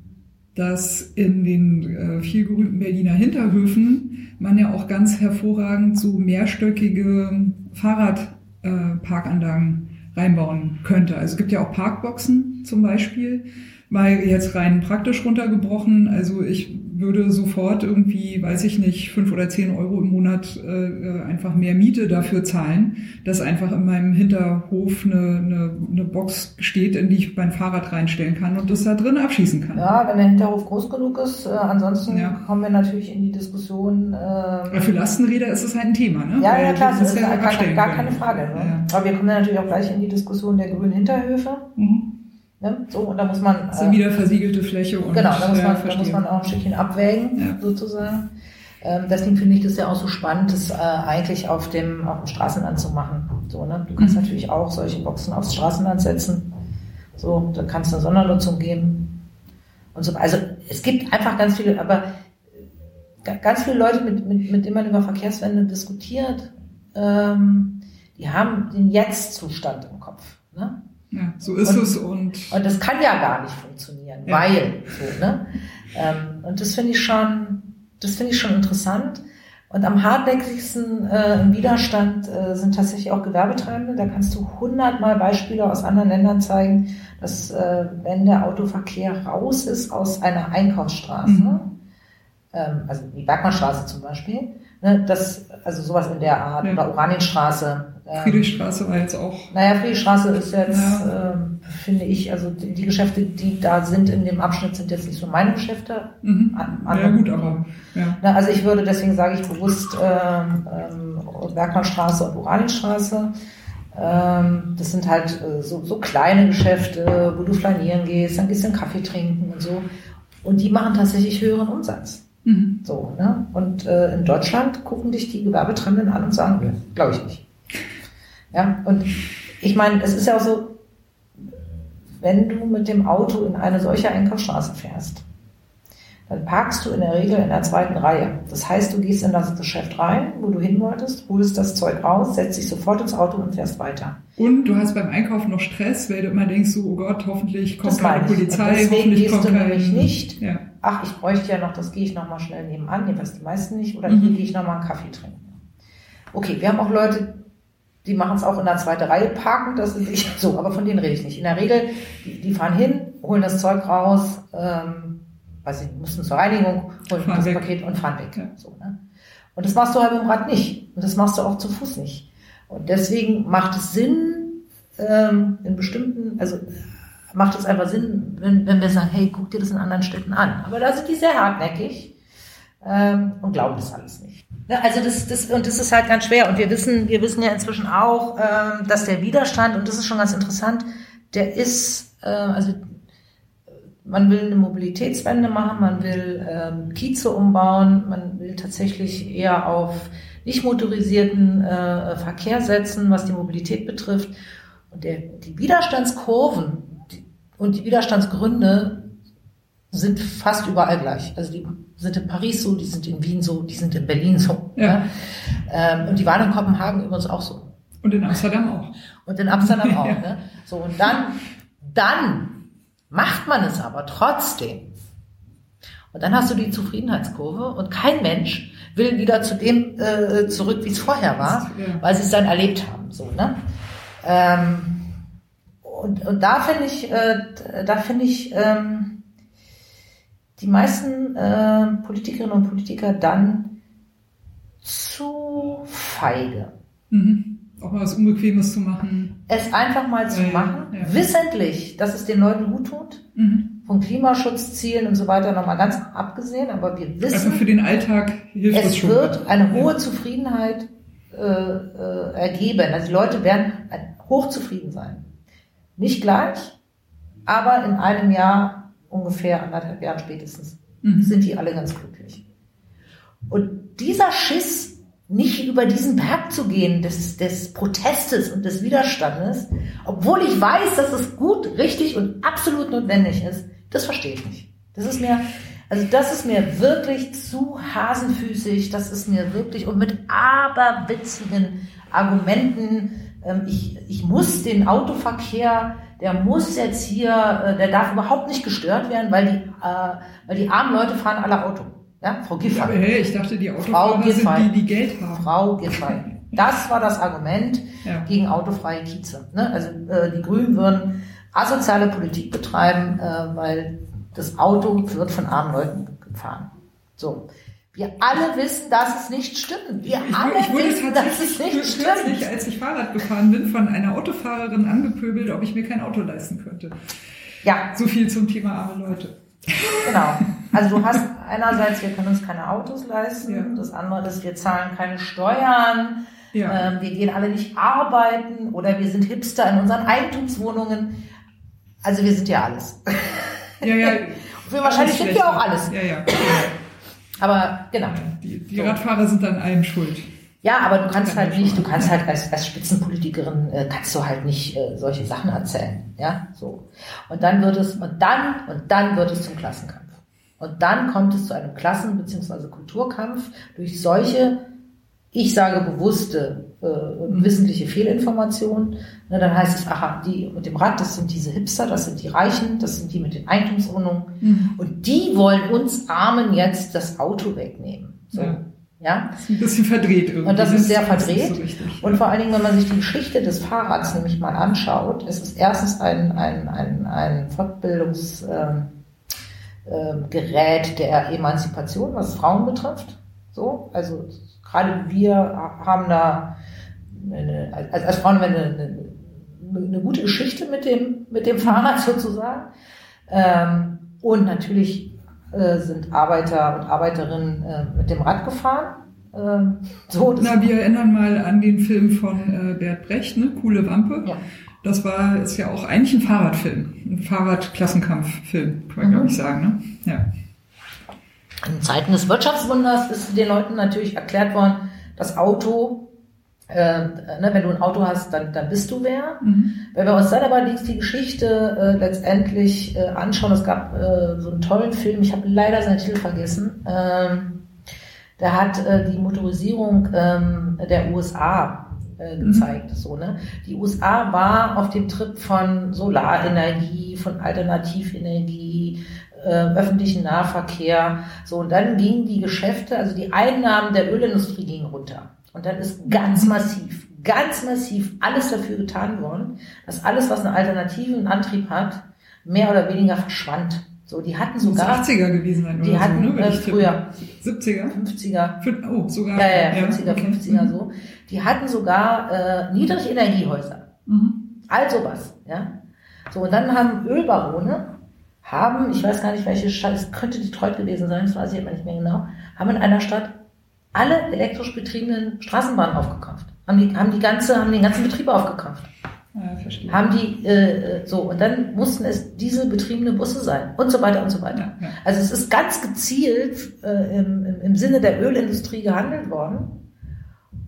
dass in den äh, viel gerühmten Berliner Hinterhöfen man ja auch ganz hervorragend so mehrstöckige Fahrradparkanlagen äh, reinbauen könnte. Also es gibt ja auch Parkboxen zum Beispiel mal jetzt rein praktisch runtergebrochen. Also ich würde sofort irgendwie, weiß ich nicht, fünf oder zehn Euro im Monat äh, einfach mehr Miete dafür zahlen, dass einfach in meinem Hinterhof eine, eine, eine Box steht, in die ich mein Fahrrad reinstellen kann und das da drin abschießen kann. Ja, wenn der Hinterhof groß genug ist. Äh, ansonsten ja. kommen wir natürlich in die Diskussion. Äh, ja, für Lastenräder ist es halt ein Thema, ne? Ja, ja, klar, das ist ja gar, gar keine Frage. Ne? Ja. Aber wir kommen ja natürlich auch gleich in die Diskussion der grünen Hinterhöfe. Mhm. Ne? So, und da muss man. Das ist äh, wieder versiegelte Fläche und. Genau, da muss, man, da muss man auch ein Stückchen abwägen, ja. sozusagen. Ähm, deswegen finde ich das ja auch so spannend, das äh, eigentlich auf dem, auf dem Straßenland zu machen. So, ne? Du kannst mhm. natürlich auch solche Boxen aufs Straßenland setzen. So, da kannst du eine Sondernutzung geben. Und so, also es gibt einfach ganz viele, aber ganz viele Leute, mit, mit, mit denen man über Verkehrswende diskutiert, ähm, die haben den Jetzt-Zustand im Kopf. Ne? Ja, so ist und, es und. Und das kann ja gar nicht funktionieren, ja. weil, so, ne? Ähm, und das finde ich schon, das finde ich schon interessant. Und am hartnäckigsten äh, im Widerstand äh, sind tatsächlich auch Gewerbetreibende. Da kannst du hundertmal Beispiele aus anderen Ländern zeigen, dass äh, wenn der Autoverkehr raus ist aus einer Einkaufsstraße, mhm. ähm, also die Bergmannstraße zum Beispiel, ne, das, also sowas in der Art, ja. oder Oranienstraße, ähm, Friedrichstraße war jetzt auch. Naja, Friedrichstraße ist jetzt, ja. äh, finde ich, also die, die, Geschäfte, die da sind in dem Abschnitt, sind jetzt nicht so meine Geschäfte. Mhm. An, ja, gut, aber. Ja. Na, also ich würde, deswegen sage ich bewusst ähm, ähm, Bergmannstraße und Oranienstraße. Ähm, das sind halt äh, so, so kleine Geschäfte, wo du flanieren gehst, dann gehst du einen Kaffee trinken und so. Und die machen tatsächlich höheren Umsatz. Mhm. So, ne? Und äh, in Deutschland gucken dich die Gewerbetreibenden an und sagen, glaube ich nicht. Ja, und ich meine, es ist ja auch so, wenn du mit dem Auto in eine solche Einkaufsstraße fährst, dann parkst du in der Regel in der zweiten Reihe. Das heißt, du gehst in das Geschäft rein, wo du hin wolltest, holst das Zeug raus, setzt dich sofort ins Auto und fährst weiter. Und du hast beim Einkaufen noch Stress, weil du immer denkst, so, oh Gott, hoffentlich kommt keine Polizei. Und deswegen hoffentlich gehst kommt du nämlich nicht, ja. ach, ich bräuchte ja noch, das gehe ich nochmal schnell nebenan, jedenfalls die meisten nicht, oder mhm. hier gehe ich nochmal einen Kaffee trinken. Okay, wir haben auch Leute, die machen es auch in der zweiten Reihe parken, das ist nicht so, aber von denen rede ich nicht. In der Regel, die, die fahren hin, holen das Zeug raus, ähm, weiß ich, mussten zur Reinigung, holen das weg. Paket und fahren weg. Ja. So, ne? Und das machst du halt mit dem Rad nicht. Und das machst du auch zu Fuß nicht. Und deswegen macht es Sinn, ähm, in bestimmten, also macht es einfach Sinn, wenn, wenn wir sagen, hey, guck dir das in anderen Städten an. Aber da sind die sehr hartnäckig ähm, und glauben das alles nicht. Ja, also das, das, und das ist halt ganz schwer. Und wir wissen, wir wissen ja inzwischen auch, ähm, dass der Widerstand, und das ist schon ganz interessant, der ist, äh, also man will eine Mobilitätswende machen, man will ähm, Kieze umbauen, man will tatsächlich eher auf nicht motorisierten äh, Verkehr setzen, was die Mobilität betrifft. Und der, die Widerstandskurven die, und die Widerstandsgründe sind fast überall gleich. Also die sind in Paris so, die sind in Wien so, die sind in Berlin so. Ja. Ja. Ähm, und die waren in Kopenhagen übrigens auch so. Und in Amsterdam auch. Und in Amsterdam auch. Ja. Ne? So, und dann, dann macht man es aber trotzdem. Und dann hast du die Zufriedenheitskurve und kein Mensch will wieder zu dem äh, zurück, wie es vorher war, Ja. weil sie es dann erlebt haben. So, ne? ähm, und, und da finde ich, äh, da finde ich ähm, die meisten äh, Politikerinnen und Politiker dann zu feige. Mhm. Auch mal was Unbequemes zu machen. es einfach mal zu ja, machen, ja. wissentlich, dass es den Leuten gut tut, Mhm. von Klimaschutzzielen und so weiter nochmal ganz abgesehen, aber wir Also wissen, für den Alltag hilft es es schon. wird eine hohe Ja. Zufriedenheit äh, äh, ergeben. Also die Leute werden hochzufrieden sein. Nicht gleich, aber in einem Jahr, ungefähr anderthalb Jahren spätestens, Mhm. sind die alle ganz glücklich. Und dieser Schiss, nicht über diesen Berg zu gehen, des, des Protestes und des Widerstandes, obwohl ich weiß, dass es gut, richtig und absolut notwendig ist, das verstehe ich nicht. Das ist mir, also das ist mir wirklich zu hasenfüßig, das ist mir wirklich, und mit aberwitzigen Argumenten, ähm, ich, ich muss den Autoverkehr, der muss jetzt hier, äh, der darf überhaupt nicht gestört werden, weil die, äh, weil die armen Leute fahren alle Auto. Ja, Frau Giffey. Hey, ich dachte, die Autofahrer sind die, die Geld haben. Frau Giffey. Das war das Argument Ja. gegen autofreie Kieze. Ne? Also äh, die Grünen würden asoziale Politik betreiben, äh, weil das Auto wird von armen Leuten gefahren. So. Wir alle wissen, dass es nicht stimmt. Wir Ich, alle wurde- ich wurde wissen, dass es nicht kürzlich, stimmt. als ich Fahrrad gefahren bin, von einer Autofahrerin angepöbelt, ob ich mir kein Auto leisten könnte. Ja, So viel zum Thema arme Leute. genau. Also du hast einerseits, wir können uns keine Autos leisten. Ja. Das andere ist, wir zahlen keine Steuern. Ja. Ähm, wir gehen alle nicht arbeiten oder wir sind Hipster in unseren Eigentumswohnungen. Also wir sind ja alles. ja, ja. Wir wahrscheinlich sind wir auch alles. Ja, ja. Aber genau. Die, die So. Radfahrer sind an allem schuld. Ja, aber du kannst Kann halt ich nicht, du kannst halt als, als Spitzenpolitikerin äh, kannst du halt nicht äh, solche Sachen erzählen, ja, so. Und dann wird es und dann und dann wird es zum Klassenkampf. Und dann kommt es zu einem Klassen- bzw. Kulturkampf durch solche, ich sage bewusste, äh, Mhm. wissentliche Fehlinformationen. Na, dann heißt es, aha, die mit dem Rad, das sind diese Hipster, das sind die Reichen, das sind die mit den Eigentumswohnungen. Mhm. Und die wollen uns Armen jetzt das Auto wegnehmen. So. Ja. Ja. Das ist ein bisschen verdreht irgendwie. Und das ist sehr verdreht. nicht so richtig. Und vor allen Dingen, wenn man sich die Geschichte des Fahrrads nämlich mal anschaut, ist es erstens ein, ein, ein, ein Fortbildungsgerät ähm, Gerät der Emanzipation, was Frauen betrifft. So, also gerade wir haben da eine, als, als Frauen eine, eine, eine gute Geschichte mit dem, mit dem Fahrrad sozusagen. Ähm, und natürlich äh, sind Arbeiter und Arbeiterinnen äh, mit dem Rad gefahren. Ähm, so, Na, wir erinnern mal an den Film von äh, Bert Brecht, ne? Coole Wampe. Ja. Das war, ist ja auch eigentlich ein Fahrradfilm. Ein Fahrradklassenkampffilm, kann man Mhm. glaube ich sagen, ne? Ja. In Zeiten des Wirtschaftswunders ist den Leuten natürlich erklärt worden, das Auto, äh, ne, wenn du ein Auto hast, dann, dann bist du wer. Mhm. Wenn wir uns dann aber die, die Geschichte äh, letztendlich äh, anschauen, es gab äh, so einen tollen Film, ich habe leider seinen Titel vergessen, ähm, der hat äh, die Motorisierung ähm, der USA äh, gezeigt. So, ne? Die USA war auf dem Trip von Solarenergie, von Alternativenergie, äh, öffentlichen Nahverkehr. So, und dann gingen die Geschäfte, also die Einnahmen der Ölindustrie gingen runter. Und dann ist ganz massiv, ganz massiv alles dafür getan worden, dass alles, was einen alternativen Antrieb hat, mehr oder weniger verschwand. So, die hatten sogar, 80er gewesen sein oder die hatten so, ne? äh, früher 70er? 50er, Fün- Oh, sogar. ja, ja, 50er, okay. 50er so. Die hatten sogar äh, Niedrigenergiehäuser. Mhm. All sowas, ja. So, und dann haben Ölbarone, haben, ich weiß gar nicht, welche Stadt, es könnte Detroit gewesen sein, das weiß ich aber nicht mehr genau, haben in einer Stadt alle elektrisch betriebenen Straßenbahnen aufgekauft. Haben die, haben die ganze, haben den ganzen Betrieb aufgekauft. Ja, verstehe. Haben die, äh, so, und dann mussten es diese betriebene Busse sein und so weiter und so weiter. Ja, ja. Also es ist ganz gezielt äh, im, im, im Sinne der Ölindustrie gehandelt worden.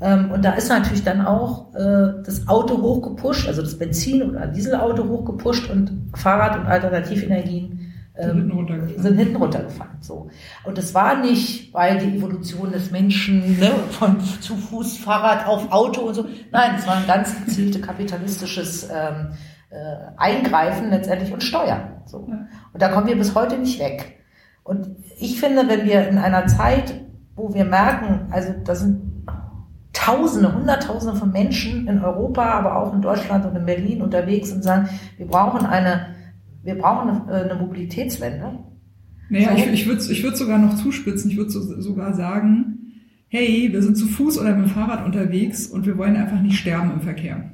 Ähm, und da ist natürlich dann auch äh, das Auto hochgepusht, also das Benzin- oder Dieselauto hochgepusht und Fahrrad- und Alternativenergien Sind ähm, hinten runtergefallen. sind hinten runtergefallen. So. Und das war nicht, weil die Evolution des Menschen ne, von zu Fuß, Fahrrad auf Auto und so. Nein, es war ein ganz gezieltes kapitalistisches ähm, äh, Eingreifen letztendlich und Steuern. So. Und da kommen wir bis heute nicht weg. Und ich finde, wenn wir in einer Zeit, wo wir merken, also da sind Tausende, Hunderttausende von Menschen in Europa, aber auch in Deutschland und in Berlin unterwegs und sagen, wir brauchen eine, wir brauchen eine, eine Mobilitätswende. Naja, ich, ich würde ich würd sogar noch zuspitzen. Ich würde so, sogar sagen, hey, wir sind zu Fuß oder mit dem Fahrrad unterwegs und wir wollen einfach nicht sterben im Verkehr.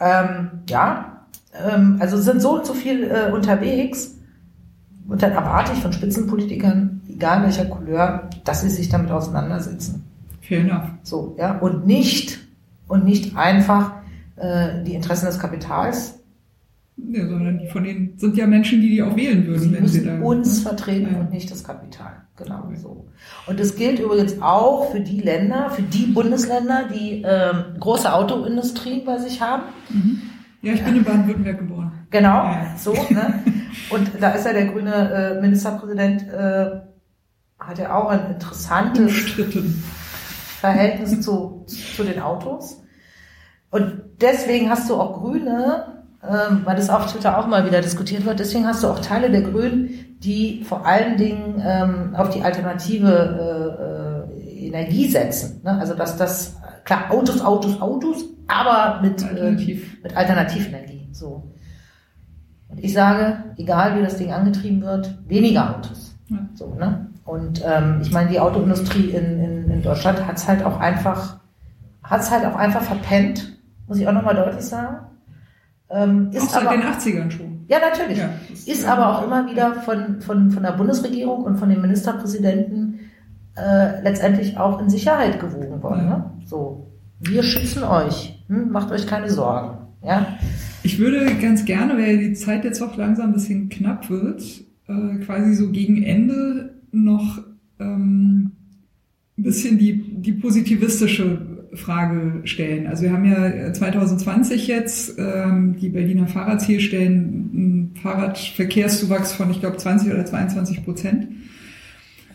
Ähm, ja, ähm, also sind so und so viel äh, unterwegs und dann erwarte ich von Spitzenpolitikern, egal welcher Couleur, dass sie sich damit auseinandersetzen. Fair enough. So, ja, und nicht, und nicht einfach äh, die Interessen des Kapitals. Ja, sondern die von denen sind ja Menschen, die die auch wählen würden, Sie wenn sie müssen da. uns vertreten Ja. und nicht das Kapital. Genau so. Und das gilt übrigens auch für die Länder, für die Bundesländer, die ähm, große Autoindustrien bei sich haben. Ja, ich bin in Baden-Württemberg geboren. Genau, Ja. so. Ne? Und da ist ja der grüne äh, Ministerpräsident, äh, hat ja auch ein interessantes Umstritten. Verhältnis zu, zu den Autos. Und deswegen hast du auch Grüne, weil das auf Twitter auch mal wieder diskutiert wird, deswegen hast du auch Teile der Grünen, die vor allen Dingen ähm, auf die alternative äh, äh, Energie setzen. Ne? Also dass das, klar, Autos, Autos, Autos, aber mit, Alternativ. Äh, mit Alternativenergie. So. Und ich sage, egal wie das Ding angetrieben wird, weniger Autos. Ja. So, ne? Und ähm, ich meine, die Autoindustrie in, in, in Deutschland hat's halt auch einfach, hat's halt auch einfach verpennt, muss ich auch nochmal deutlich sagen. Ähm, Auch ist seit aber, den 80ern schon. ja, natürlich. Ja, ist ja aber auch immer wieder von, von, von der Bundesregierung und von den Ministerpräsidenten äh, letztendlich auch in Sicherheit gewogen worden. Ja. Ne? So, wir schützen euch, hm? macht euch keine Sorgen. Ja? Ich würde ganz gerne, weil die Zeit jetzt auch langsam ein bisschen knapp wird, äh, quasi so gegen Ende noch ähm, ein bisschen die, die positivistische Frage stellen. Also wir haben ja 2020 jetzt ähm, die Berliner Fahrradzielstellen einen Fahrradverkehrszuwachs von, ich glaube, 20 oder 22 Prozent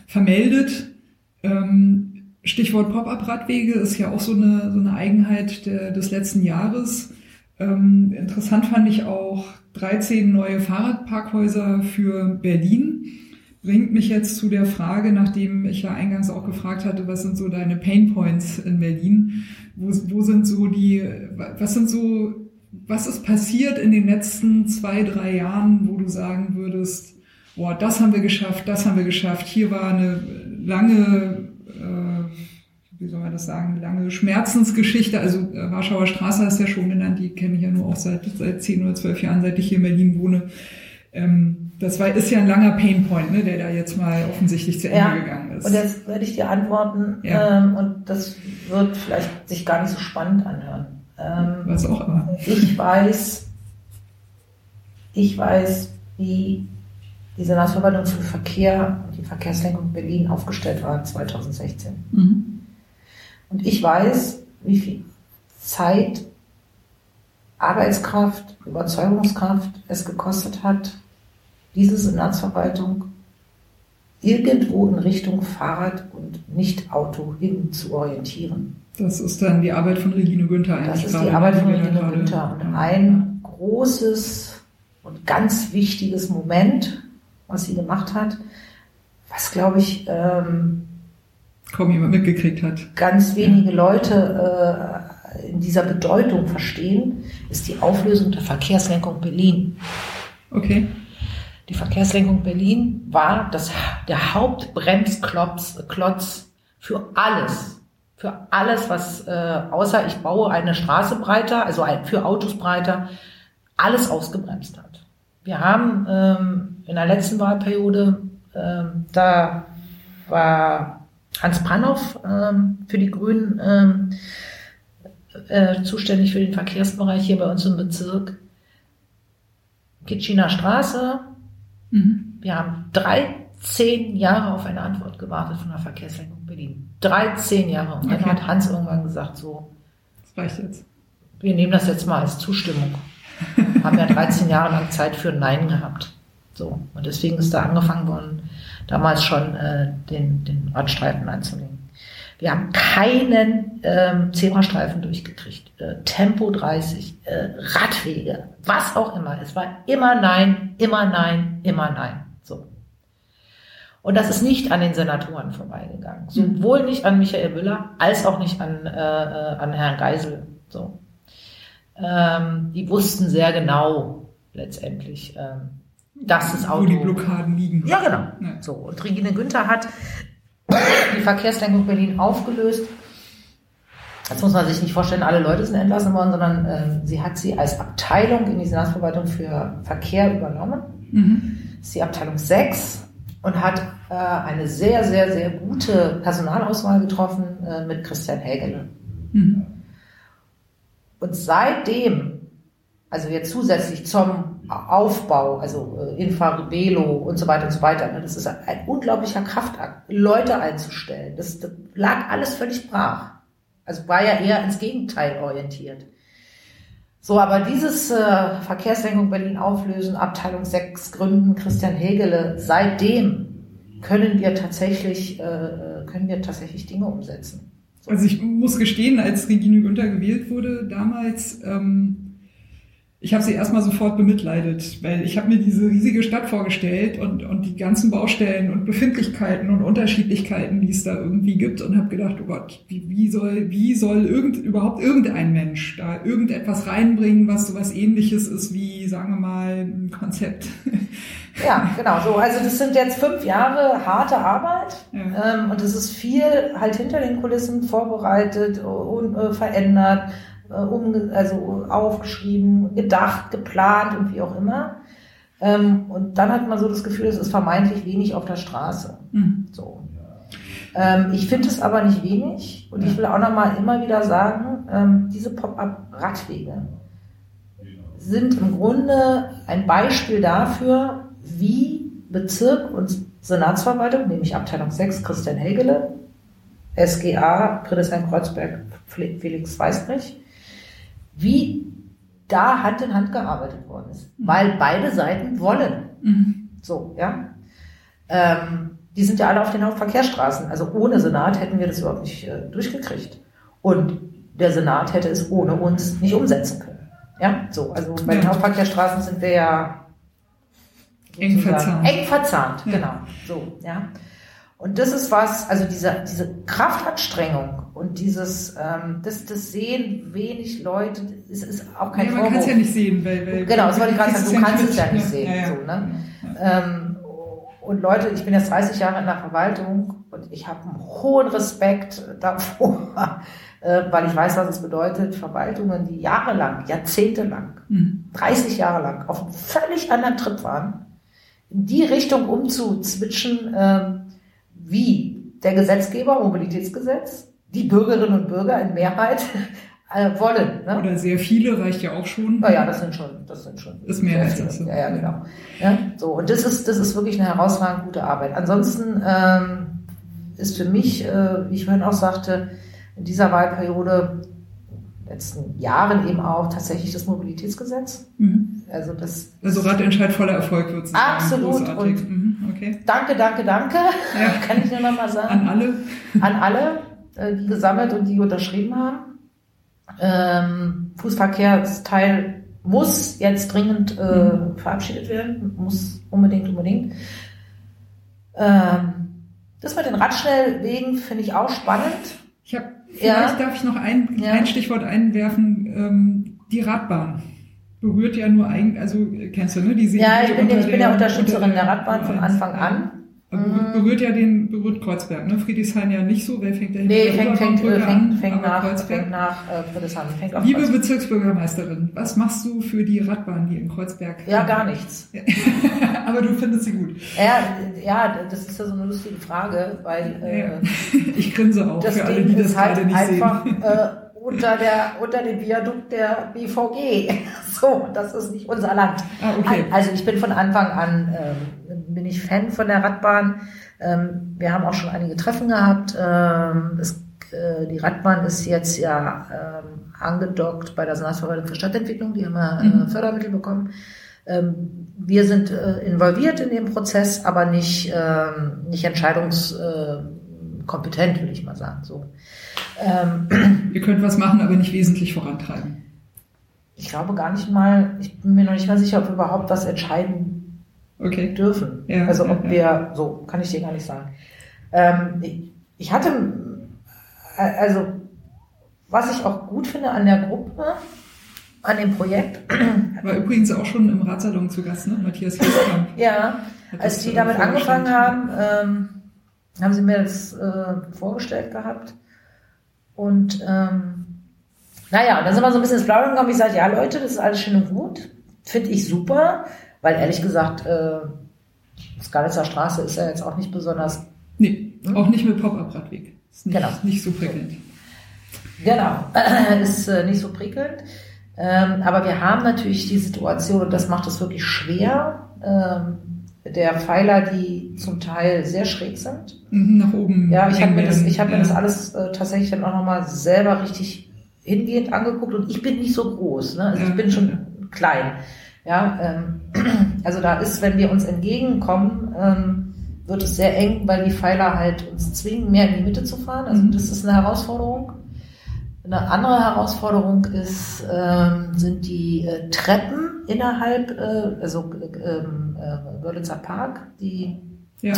vermeldet. Ähm, Stichwort Pop-up-Radwege ist ja auch so eine, so eine Eigenheit der, des letzten Jahres. Ähm, interessant fand ich auch 13 neue Fahrradparkhäuser für Berlin. Bringt mich jetzt zu der Frage, nachdem ich ja eingangs auch gefragt hatte, was sind so deine Pain Points in Berlin? Wo, wo sind so die, was sind so, was ist passiert in den letzten zwei, drei Jahren, wo du sagen würdest, boah, das haben wir geschafft, das haben wir geschafft. Hier war eine lange, äh, wie soll man das sagen, lange Schmerzensgeschichte. Also äh, Warschauer Straße hast du ja schon genannt, die kenne ich ja nur auch seit, seit zehn oder zwölf Jahren, seit ich hier in Berlin wohne. Ähm, das war, ist ja ein langer Painpoint, ne, der da jetzt mal offensichtlich zu Ende Ja, gegangen ist. Und jetzt werde ich dir antworten Ja. ähm, und das wird vielleicht sich gar nicht so spannend anhören. Ähm, Was auch immer. ich weiß, ich weiß, wie die Senatsverwaltung für Verkehr und die Verkehrslenkung Berlin aufgestellt war 2016. Mhm. Und ich weiß, wie viel Zeit, Arbeitskraft, Überzeugungskraft es gekostet hat, diese Senatsverwaltung irgendwo in Richtung Fahrrad und Nicht-Auto hin zu orientieren. Das ist dann die Arbeit von Regine Günther eigentlich Das ist die Arbeit von Regine gerade- Günther. Und Ja. ein großes und ganz wichtiges Moment, was sie gemacht hat, was, glaube ich, ähm, kaum jemand mitgekriegt hat. ganz wenige Leute äh, in dieser Bedeutung verstehen, ist die Auflösung der Verkehrslenkung Berlin. Okay. Die Verkehrslenkung Berlin war das, der Hauptbremsklotz Klotz für alles. Für alles, was äh, außer ich baue eine Straße breiter, also für Autos breiter, alles ausgebremst hat. Wir haben ähm, in der letzten Wahlperiode, ähm, da war Hans Panoff ähm, für die Grünen ähm, äh, zuständig für den Verkehrsbereich hier bei uns im Bezirk. Kitschiner Straße, Mhm. Wir haben 13 Jahre auf eine Antwort gewartet von der Verkehrslenkung Berlin. 13 Jahre. Und dann hat Hans irgendwann gesagt, so. Das reicht jetzt. Wir nehmen das jetzt mal als Zustimmung. haben ja 13 Jahre lang Zeit für Nein gehabt. So. Und deswegen ist da angefangen worden, damals schon äh, den, den Radstreifen einzulegen. Wir haben keinen ähm, Zebrastreifen durchgekriegt. Äh, Tempo 30, äh, Radwege, was auch immer. Es war immer Nein, immer Nein, immer Nein. So. Und das ist nicht an den Senatoren vorbeigegangen. Sowohl nicht an Michael Müller als auch nicht an, äh, äh, an Herrn Geisel. So. Ähm, die wussten sehr genau letztendlich, ähm, dass das Auto. Wo die Blockaden liegen. Ja, genau. Ja. So. Und Regine Günther hat die Verkehrslenkung Berlin aufgelöst. Das muss man sich nicht vorstellen, alle Leute sind entlassen worden, sondern äh, sie hat sie als Abteilung in die Senatsverwaltung für Verkehr übernommen. Mhm. Das ist die Abteilung 6 und hat äh, eine sehr, sehr, sehr gute Personalauswahl getroffen äh, mit Christian Hägele. Mhm. Und seitdem, also jetzt zusätzlich zum Aufbau, also äh, Infaribelo und so weiter und so weiter. Ne? Das ist ein unglaublicher Kraftakt, Leute einzustellen. Das, das lag alles völlig brach. Also war ja eher ins Gegenteil orientiert. So, aber dieses äh, Verkehrslenkung Berlin auflösen, Abteilung 6 gründen, Christian Hegele, seitdem können wir tatsächlich, äh, können wir tatsächlich Dinge umsetzen. So. Also ich muss gestehen, als Regine Günther gewählt wurde damals, ähm, ich habe sie erstmal sofort bemitleidet, weil ich habe mir diese riesige Stadt vorgestellt und, und die ganzen Baustellen und Befindlichkeiten und Unterschiedlichkeiten, die es da irgendwie gibt und habe gedacht, oh Gott, wie, wie soll, wie soll irgend, überhaupt irgendein Mensch da irgendetwas reinbringen, was so was ähnliches ist wie, sagen wir mal, ein Konzept. Ja, genau so. Also das sind jetzt fünf Jahre harte Arbeit ja. ähm, und es ist viel halt hinter den Kulissen vorbereitet und äh, verändert äh, um, also aufgeschrieben, gedacht, geplant und wie auch immer. Ähm, und dann hat man so das Gefühl, es ist vermeintlich wenig auf der Straße. Mhm. So. Ähm, ich finde es aber nicht wenig und ich will auch nochmal immer wieder sagen, ähm, diese Pop-up-Radwege sind im Grunde ein Beispiel dafür, wie Bezirk und Senatsverwaltung, nämlich Abteilung 6 Christian Hegele, SGA Friedrichshain-Kreuzberg Felix Weißbrich, wie da Hand in Hand gearbeitet worden ist, mhm. weil beide Seiten wollen. Mhm. So, ja. Ähm, die sind ja alle auf den Hauptverkehrsstraßen. Also ohne Senat hätten wir das überhaupt nicht äh, durchgekriegt. Und der Senat hätte es ohne uns nicht umsetzen können. Ja, so. Also bei ja. den Hauptverkehrsstraßen sind wir ja eng verzahnt. Eng verzahnt, ja. genau. So, ja. Und das ist was, also diese, diese Kraftanstrengung und dieses, ähm, das, das sehen wenig Leute, es ist auch kein ja, man kann es ja nicht sehen, weil, weil genau, das wollte ich gerade sagen, du kannst es ja nicht sehen. Ja, ja. So, ne? Ähm, und Leute, ich bin jetzt 30 Jahre in der Verwaltung und ich habe einen hohen Respekt davor, äh, weil ich weiß, was es bedeutet, Verwaltungen, die jahrelang, jahrzehntelang, mhm. 30 Jahre lang auf einem völlig anderen Trip waren, in die Richtung umzuzwitschen, äh, wie der Gesetzgeber, Mobilitätsgesetz, die Bürgerinnen und Bürger in Mehrheit äh, wollen. Ne? Oder sehr viele reicht ja auch schon. Ja, ja, das sind schon, das sind schon. Ist mehr als das. Ja, ja, genau. Ja, so und das ist, das ist wirklich eine herausragend gute Arbeit. Ansonsten ähm, ist für mich, äh, wie ich vorhin auch sagte, in dieser Wahlperiode letzten Jahren eben auch tatsächlich das Mobilitätsgesetz. Mhm. Also das. Also Radentscheid voller Erfolg wird es Absolut. Und mhm. okay. Danke, danke, danke. Ja. Kann ich nur noch mal sagen. An alle. An alle, äh, die gesammelt und die unterschrieben haben. Ähm, Fußverkehrsteil muss jetzt dringend äh, mhm. verabschiedet werden. Muss unbedingt, unbedingt. Ähm, das mit den Radschnellwegen finde ich auch spannend. Ich habe Vielleicht ja. darf ich noch ein, ja. ein Stichwort einwerfen, ähm, die Radbahn. berührt ja nur ein, also kennst du, ne? Die ja, ich bin, ich bin ja Unterstützerin der Radbahn von Anfang an. Mhm. Berührt ja den, berührt Kreuzberg, ne? Friedrichshain ja nicht so. Wer fängt da Nee, fängt, fängt, fängt, an, fängt nach, Kreuzberg. fängt nach äh, Friedrichshain. Fängt auf Liebe Kreuzberg. Bezirksbürgermeisterin, was machst du für die Radbahn hier in Kreuzberg? Ja, gar nichts. Aber du findest sie gut. Ja, ja, das ist ja so eine lustige Frage, weil äh, ja. ich grinse auch für alle, die das halt gerade nicht einfach, sehen. Äh, unter, der, unter dem Viadukt der BVG. So, das ist nicht unser Land. Ah, okay. Also ich bin von Anfang an, ähm, bin ich Fan von der Radbahn. Ähm, wir haben auch schon einige Treffen gehabt. Ähm, es, äh, die Radbahn ist jetzt ja ähm, angedockt bei der Senatsverwaltung für Stadtentwicklung. Die haben ja äh, mhm. Fördermittel bekommen. Ähm, wir sind äh, involviert in dem Prozess, aber nicht, ähm, nicht entscheidungskompetent, würde ich mal sagen. So. Ähm, Ihr könnt was machen, aber nicht wesentlich vorantreiben. Ich glaube gar nicht mal, ich bin mir noch nicht mal sicher, ob wir überhaupt was entscheiden okay. dürfen. Ja, also ob ja, wir, so kann ich dir gar nicht sagen. Ähm, ich, ich hatte, äh, also was ich auch gut finde an der Gruppe, an dem Projekt. War übrigens auch schon im Ratsalon zu Gast, ne? Matthias Hieskamp. ja, als die damit angefangen haben, ähm, haben sie mir das äh, vorgestellt gehabt. Und ähm, naja, dann sind wir so ein bisschen ins Plaudern gekommen. Ich sage, ja Leute, das ist alles schön und gut. Finde ich super, weil ehrlich gesagt, äh, Skalitzer Straße ist ja jetzt auch nicht besonders... Nee, hm? auch nicht mit Pop-Up-Radweg. Ist nicht, genau. nicht so prickelnd. Genau, ist äh, nicht so prickelnd. Ähm, aber wir haben natürlich die Situation, und das macht es wirklich schwer, ähm, der Pfeiler, die zum Teil sehr schräg sind. Mhm, nach oben. Ja, ich habe mir das, ich habe ja. mir das alles äh, tatsächlich dann auch nochmal selber richtig hingehend angeguckt und ich bin nicht so groß, ne? Also ja. ich bin schon klein. Ja, ähm, also da ist, wenn wir uns entgegenkommen, ähm, wird es sehr eng, weil die Pfeiler halt uns zwingen, mehr in die Mitte zu fahren. Also mhm. das ist eine Herausforderung. Eine andere Herausforderung ist, ähm, sind die äh, Treppen innerhalb, äh, also ähm, äh, Görlitzer Park, die ja.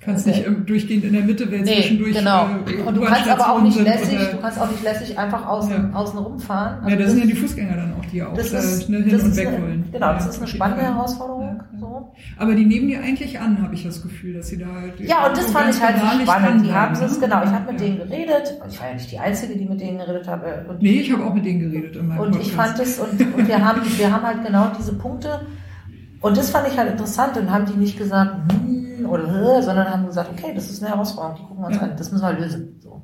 Kannst nicht durchgehend in der Mitte, weil nee, zwischendurch. Genau. Äh, und du kannst aber auch nicht lässig, du kannst auch nicht lässig einfach außen, ja. außen rumfahren. Also ja, da sind ja die Fußgänger dann auch, die auch das da ist, schnell hin und weg wollen. Genau, das ist eine spannende Herausforderung. Ja. So. Aber die nehmen die eigentlich an, habe ich das Gefühl, dass sie da halt. Ja, und das so fand ich halt so spannend. Die haben es, genau, ich habe mit denen geredet. Ich war ja nicht die Einzige, die mit denen geredet hat. Und nee, ich habe auch mit denen geredet. In meinem und Podcast. ich fand es, und, und wir, haben, wir haben halt genau diese Punkte. Und das fand ich halt interessant und haben die nicht gesagt, hm, oder sondern haben gesagt, okay, das ist eine Herausforderung, die gucken wir uns ja. an, das müssen wir lösen. So.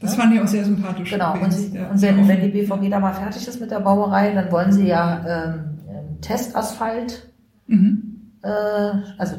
Das fand ich auch sehr sympathisch. Genau, und, sie, ja. und wenn, wenn, die BVG da mal fertig ist mit der Bauerei, dann wollen sie ja ähm, Testasphalt, mhm. äh, also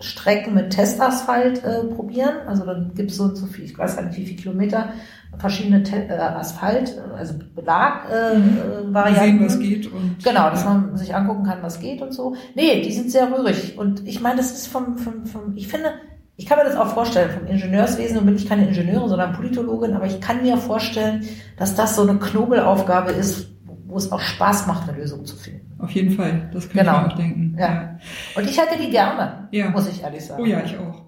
Strecken mit Testasphalt äh, probieren. Also dann gibt es so und so viel, ich weiß gar nicht wie viele Kilometer, verschiedene Te äh, Asphalt, also Belag-Varianten. Äh, mhm. Sehen, was geht. Und, genau, dass ja. man sich angucken kann, was geht und so. Nee, die sind sehr rührig. Und ich meine, das ist vom, vom, vom, ich finde, ich kann mir das auch vorstellen, vom Ingenieurswesen, und bin ich keine Ingenieurin, sondern Politologin, aber ich kann mir vorstellen, dass das so eine Knobelaufgabe ist, wo es auch Spaß macht, eine Lösung zu finden. Auf jeden Fall, das kann genau. ich mir auch denken. Ja. ja. Und ich hätte die gerne, ja. muss ich ehrlich sagen. Oh ja, ich auch.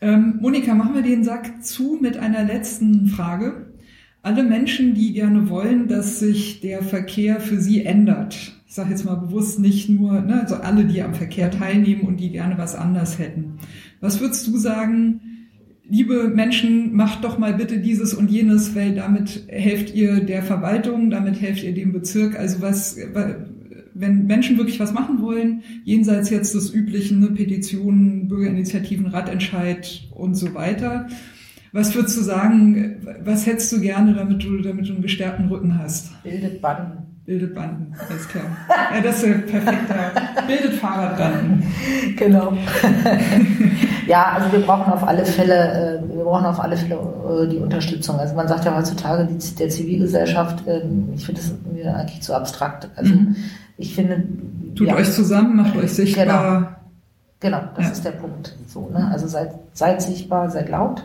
Ähm, Monika, machen wir den Sack zu mit einer letzten Frage. Alle Menschen, die gerne wollen, dass sich der Verkehr für sie ändert, ich sage jetzt mal bewusst nicht nur, ne, also alle, die am Verkehr teilnehmen und die gerne was anders hätten. Was würdest du sagen, liebe Menschen, macht doch mal bitte dieses und jenes, weil damit helft ihr der Verwaltung, damit helft ihr dem Bezirk. Also was, wenn Menschen wirklich was machen wollen, jenseits jetzt des üblichen ne, Petitionen, Bürgerinitiativen, Radentscheid und so weiter, was würdest du sagen, was hättest du gerne, damit du, damit du einen gestärkten Rücken hast? Bildet Banden. Bildet Banden, alles klar. Ja, das ist perfekt. Bildet Fahrradbanden. Genau. ja, also wir brauchen auf alle Fälle, äh, wir brauchen auf alle Fälle äh, die Unterstützung. Also man sagt ja heutzutage die, der Zivilgesellschaft, ähm, ich finde das eigentlich zu abstrakt. Also mhm. ich finde. Tut ja, euch zusammen, macht euch sichtbar. Genau, genau das ja. ist der Punkt. So, ne? Also seid, seid sichtbar, seid laut.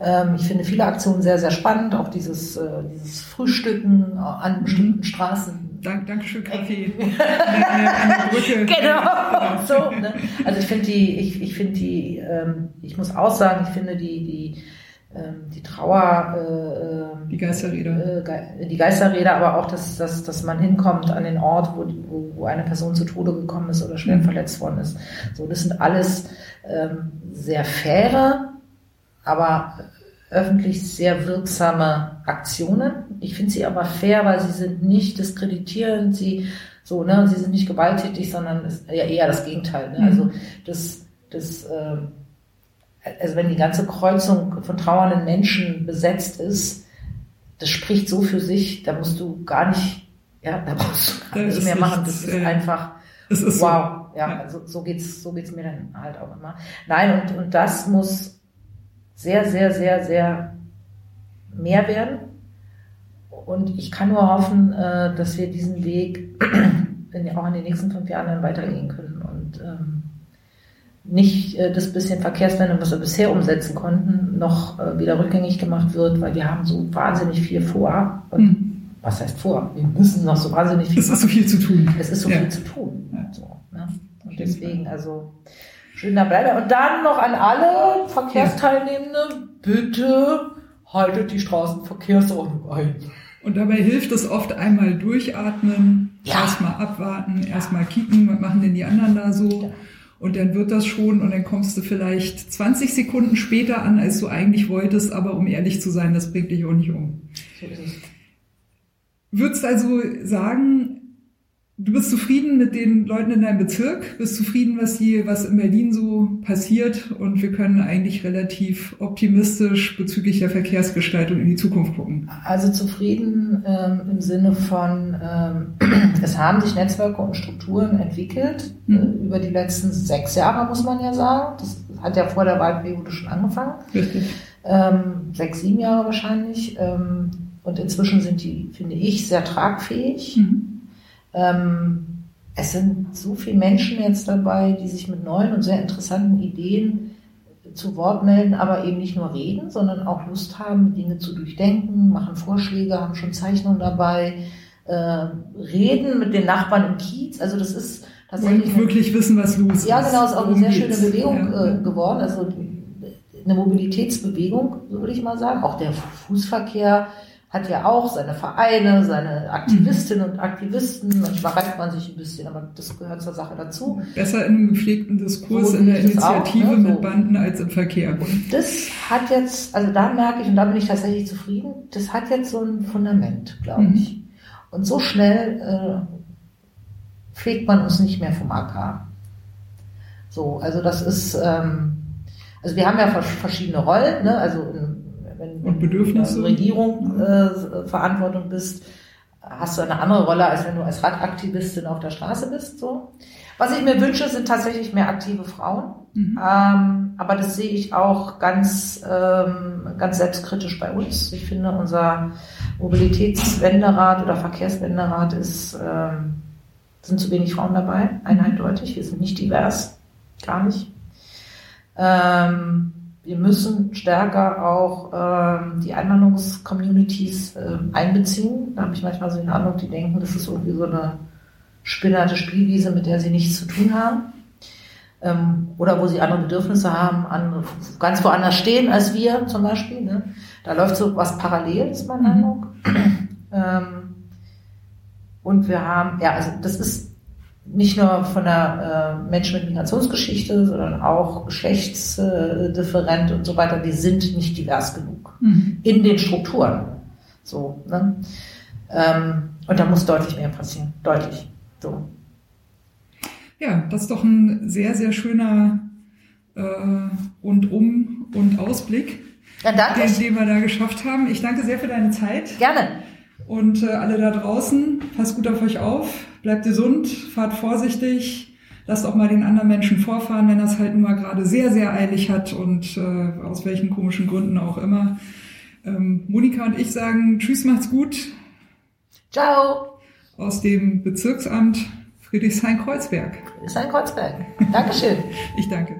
Ähm, ich finde viele Aktionen sehr, sehr spannend. Auch dieses, äh, dieses Frühstücken an bestimmten. Straßen. Dank, Dankeschön, Kaffee. Brücke. genau. genau. So, ne? Also ich finde die, ich, ich finde die, ähm, ich muss auch sagen, ich finde die, die ähm, die Trauer, äh, die Geisterräder, äh, die Geisterräder, aber auch, dass, dass, dass man hinkommt an den Ort, wo, wo, wo eine Person zu Tode gekommen ist oder schwer mhm. verletzt worden ist. So, das sind alles ähm, sehr faire, aber öffentlich sehr wirksame Aktionen. Ich finde sie aber fair, weil sie sind nicht diskreditierend, sie so, ne, sie sind nicht gewalttätig, sondern ist ja eher das Gegenteil. Ne? Mhm. Also das, das äh, also wenn die ganze Kreuzung von trauernden Menschen besetzt ist, das spricht so für sich, da musst du gar nicht, ja, da brauchst du gar nicht mehr machen. Das ist äh, einfach, wow. Ja. Also so geht's, so geht's mir dann halt auch immer. Nein, und, und das muss sehr, sehr, sehr, sehr mehr werden. Und ich kann nur hoffen, äh, dass wir diesen Weg auch in den nächsten fünf Jahren dann weitergehen können. Und ähm, nicht äh, das bisschen Verkehrswende, was wir bisher umsetzen konnten, noch äh, wieder rückgängig gemacht wird, weil wir haben so wahnsinnig viel vor. Und mhm. was heißt vor? Wir müssen noch so wahnsinnig viel. Es ist so viel zu tun. Es ist so ja. viel zu tun. Ja. So, ne? Und deswegen, also schöner Bleiber. Und dann noch an alle Verkehrsteilnehmende, bitte haltet die Straßenverkehrsordnung ein. Und dabei hilft es oft einmal durchatmen, ja. erstmal abwarten, erstmal kicken, was machen denn die anderen da so? Und dann wird das schon und dann kommst du vielleicht 20 Sekunden später an, als du eigentlich wolltest, aber um ehrlich zu sein, das bringt dich auch nicht um. So ist es. Würdest also sagen, Du bist zufrieden mit den Leuten in deinem Bezirk, bist zufrieden, was hier, was in Berlin so passiert und wir können eigentlich relativ optimistisch bezüglich der Verkehrsgestaltung in die Zukunft gucken. Also zufrieden ähm, im Sinne von, ähm, es haben sich Netzwerke und Strukturen entwickelt mhm. äh, über die letzten sechs Jahre, muss man ja sagen. Das hat ja vor der Wahlperiode schon angefangen. Richtig. Ähm, sechs, sieben Jahre wahrscheinlich. Ähm, und inzwischen sind die, finde ich, sehr tragfähig. Mhm ähm, es sind so viele Menschen jetzt dabei, die sich mit neuen und sehr interessanten Ideen zu Wort melden, aber eben nicht nur reden, sondern auch Lust haben, Dinge zu durchdenken, machen Vorschläge, haben schon Zeichnungen dabei, äh, reden mit den Nachbarn im Kiez. Also das ist tatsächlich. Und wirklich eine, wissen, was los ist. Ja, genau, ist auch eine sehr schöne Bewegung ja. äh, geworden. Also eine Mobilitätsbewegung, so würde ich mal sagen. Auch der Fußverkehr hat ja auch seine Vereine, seine Aktivistinnen und Aktivisten. Manchmal reibt man sich ein bisschen, aber das gehört zur Sache dazu. Besser in einem gepflegten Diskurs so in der Initiative auch, ne? mit Banden als im Verkehr. Und das hat jetzt, also da merke ich, und da bin ich tatsächlich zufrieden, das hat jetzt so ein Fundament, glaube mhm. ich. Und so schnell äh, pflegt man uns nicht mehr vom AK. So, also das ist, ähm, also wir haben ja verschiedene Rollen, ne? also und Bedürfnisse. du Regierung äh, Verantwortung bist, hast du eine andere Rolle, als wenn du als Radaktivistin auf der Straße bist. So. Was ich mir wünsche, sind tatsächlich mehr aktive Frauen. Mhm. Ähm, aber das sehe ich auch ganz, ähm, ganz selbstkritisch bei uns. Ich finde, unser Mobilitätswenderat oder Verkehrswenderat ist, ähm, sind zu wenig Frauen dabei, eindeutig. Wir sind nicht divers, gar nicht. Ähm, wir müssen stärker auch ähm, die Einwanderungscommunities äh, einbeziehen. Da habe ich manchmal so den Eindruck, die denken, das ist irgendwie so eine spinnerte Spielwiese, mit der sie nichts zu tun haben. Ähm, oder wo sie andere Bedürfnisse haben, andere, ganz woanders stehen als wir zum Beispiel. Ne? Da läuft so was parallel, ist mein mhm. Eindruck. ähm, und wir haben, ja, also das ist nicht nur von der äh, Menschen mit Migrationsgeschichte, sondern auch geschlechtsdifferent und so weiter, die sind nicht divers genug mhm. in den Strukturen. So, ne? Ähm, und da muss deutlich mehr passieren. Deutlich. So. Ja, das ist doch ein sehr, sehr schöner äh, Rundum- und Ausblick, ja, danke. den, den wir da geschafft haben. Ich danke sehr für deine Zeit. Gerne. Und äh, alle da draußen, passt gut auf euch auf bleibt gesund, fahrt vorsichtig, lasst auch mal den anderen Menschen vorfahren, wenn das halt nun mal gerade sehr, sehr eilig hat und äh, aus welchen komischen Gründen auch immer. Ähm, Monika und ich sagen Tschüss, macht's gut. Ciao. Aus dem Bezirksamt Friedrichshain-Kreuzberg. Friedrichshain-Kreuzberg. Dankeschön. ich danke.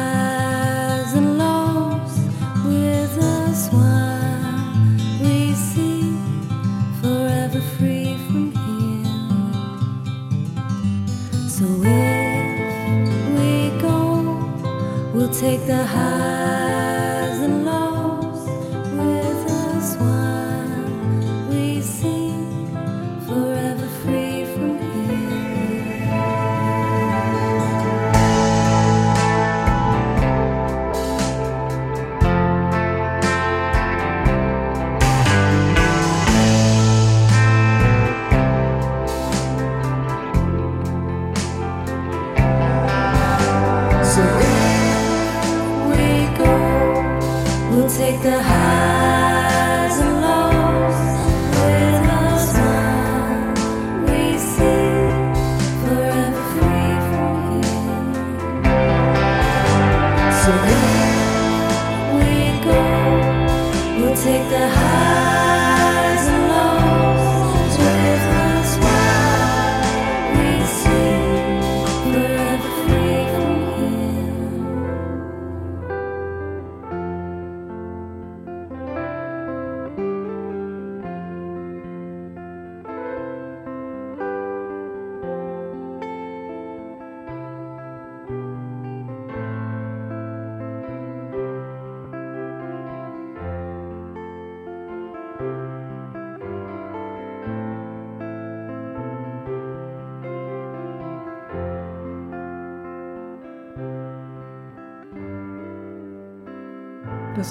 take the highs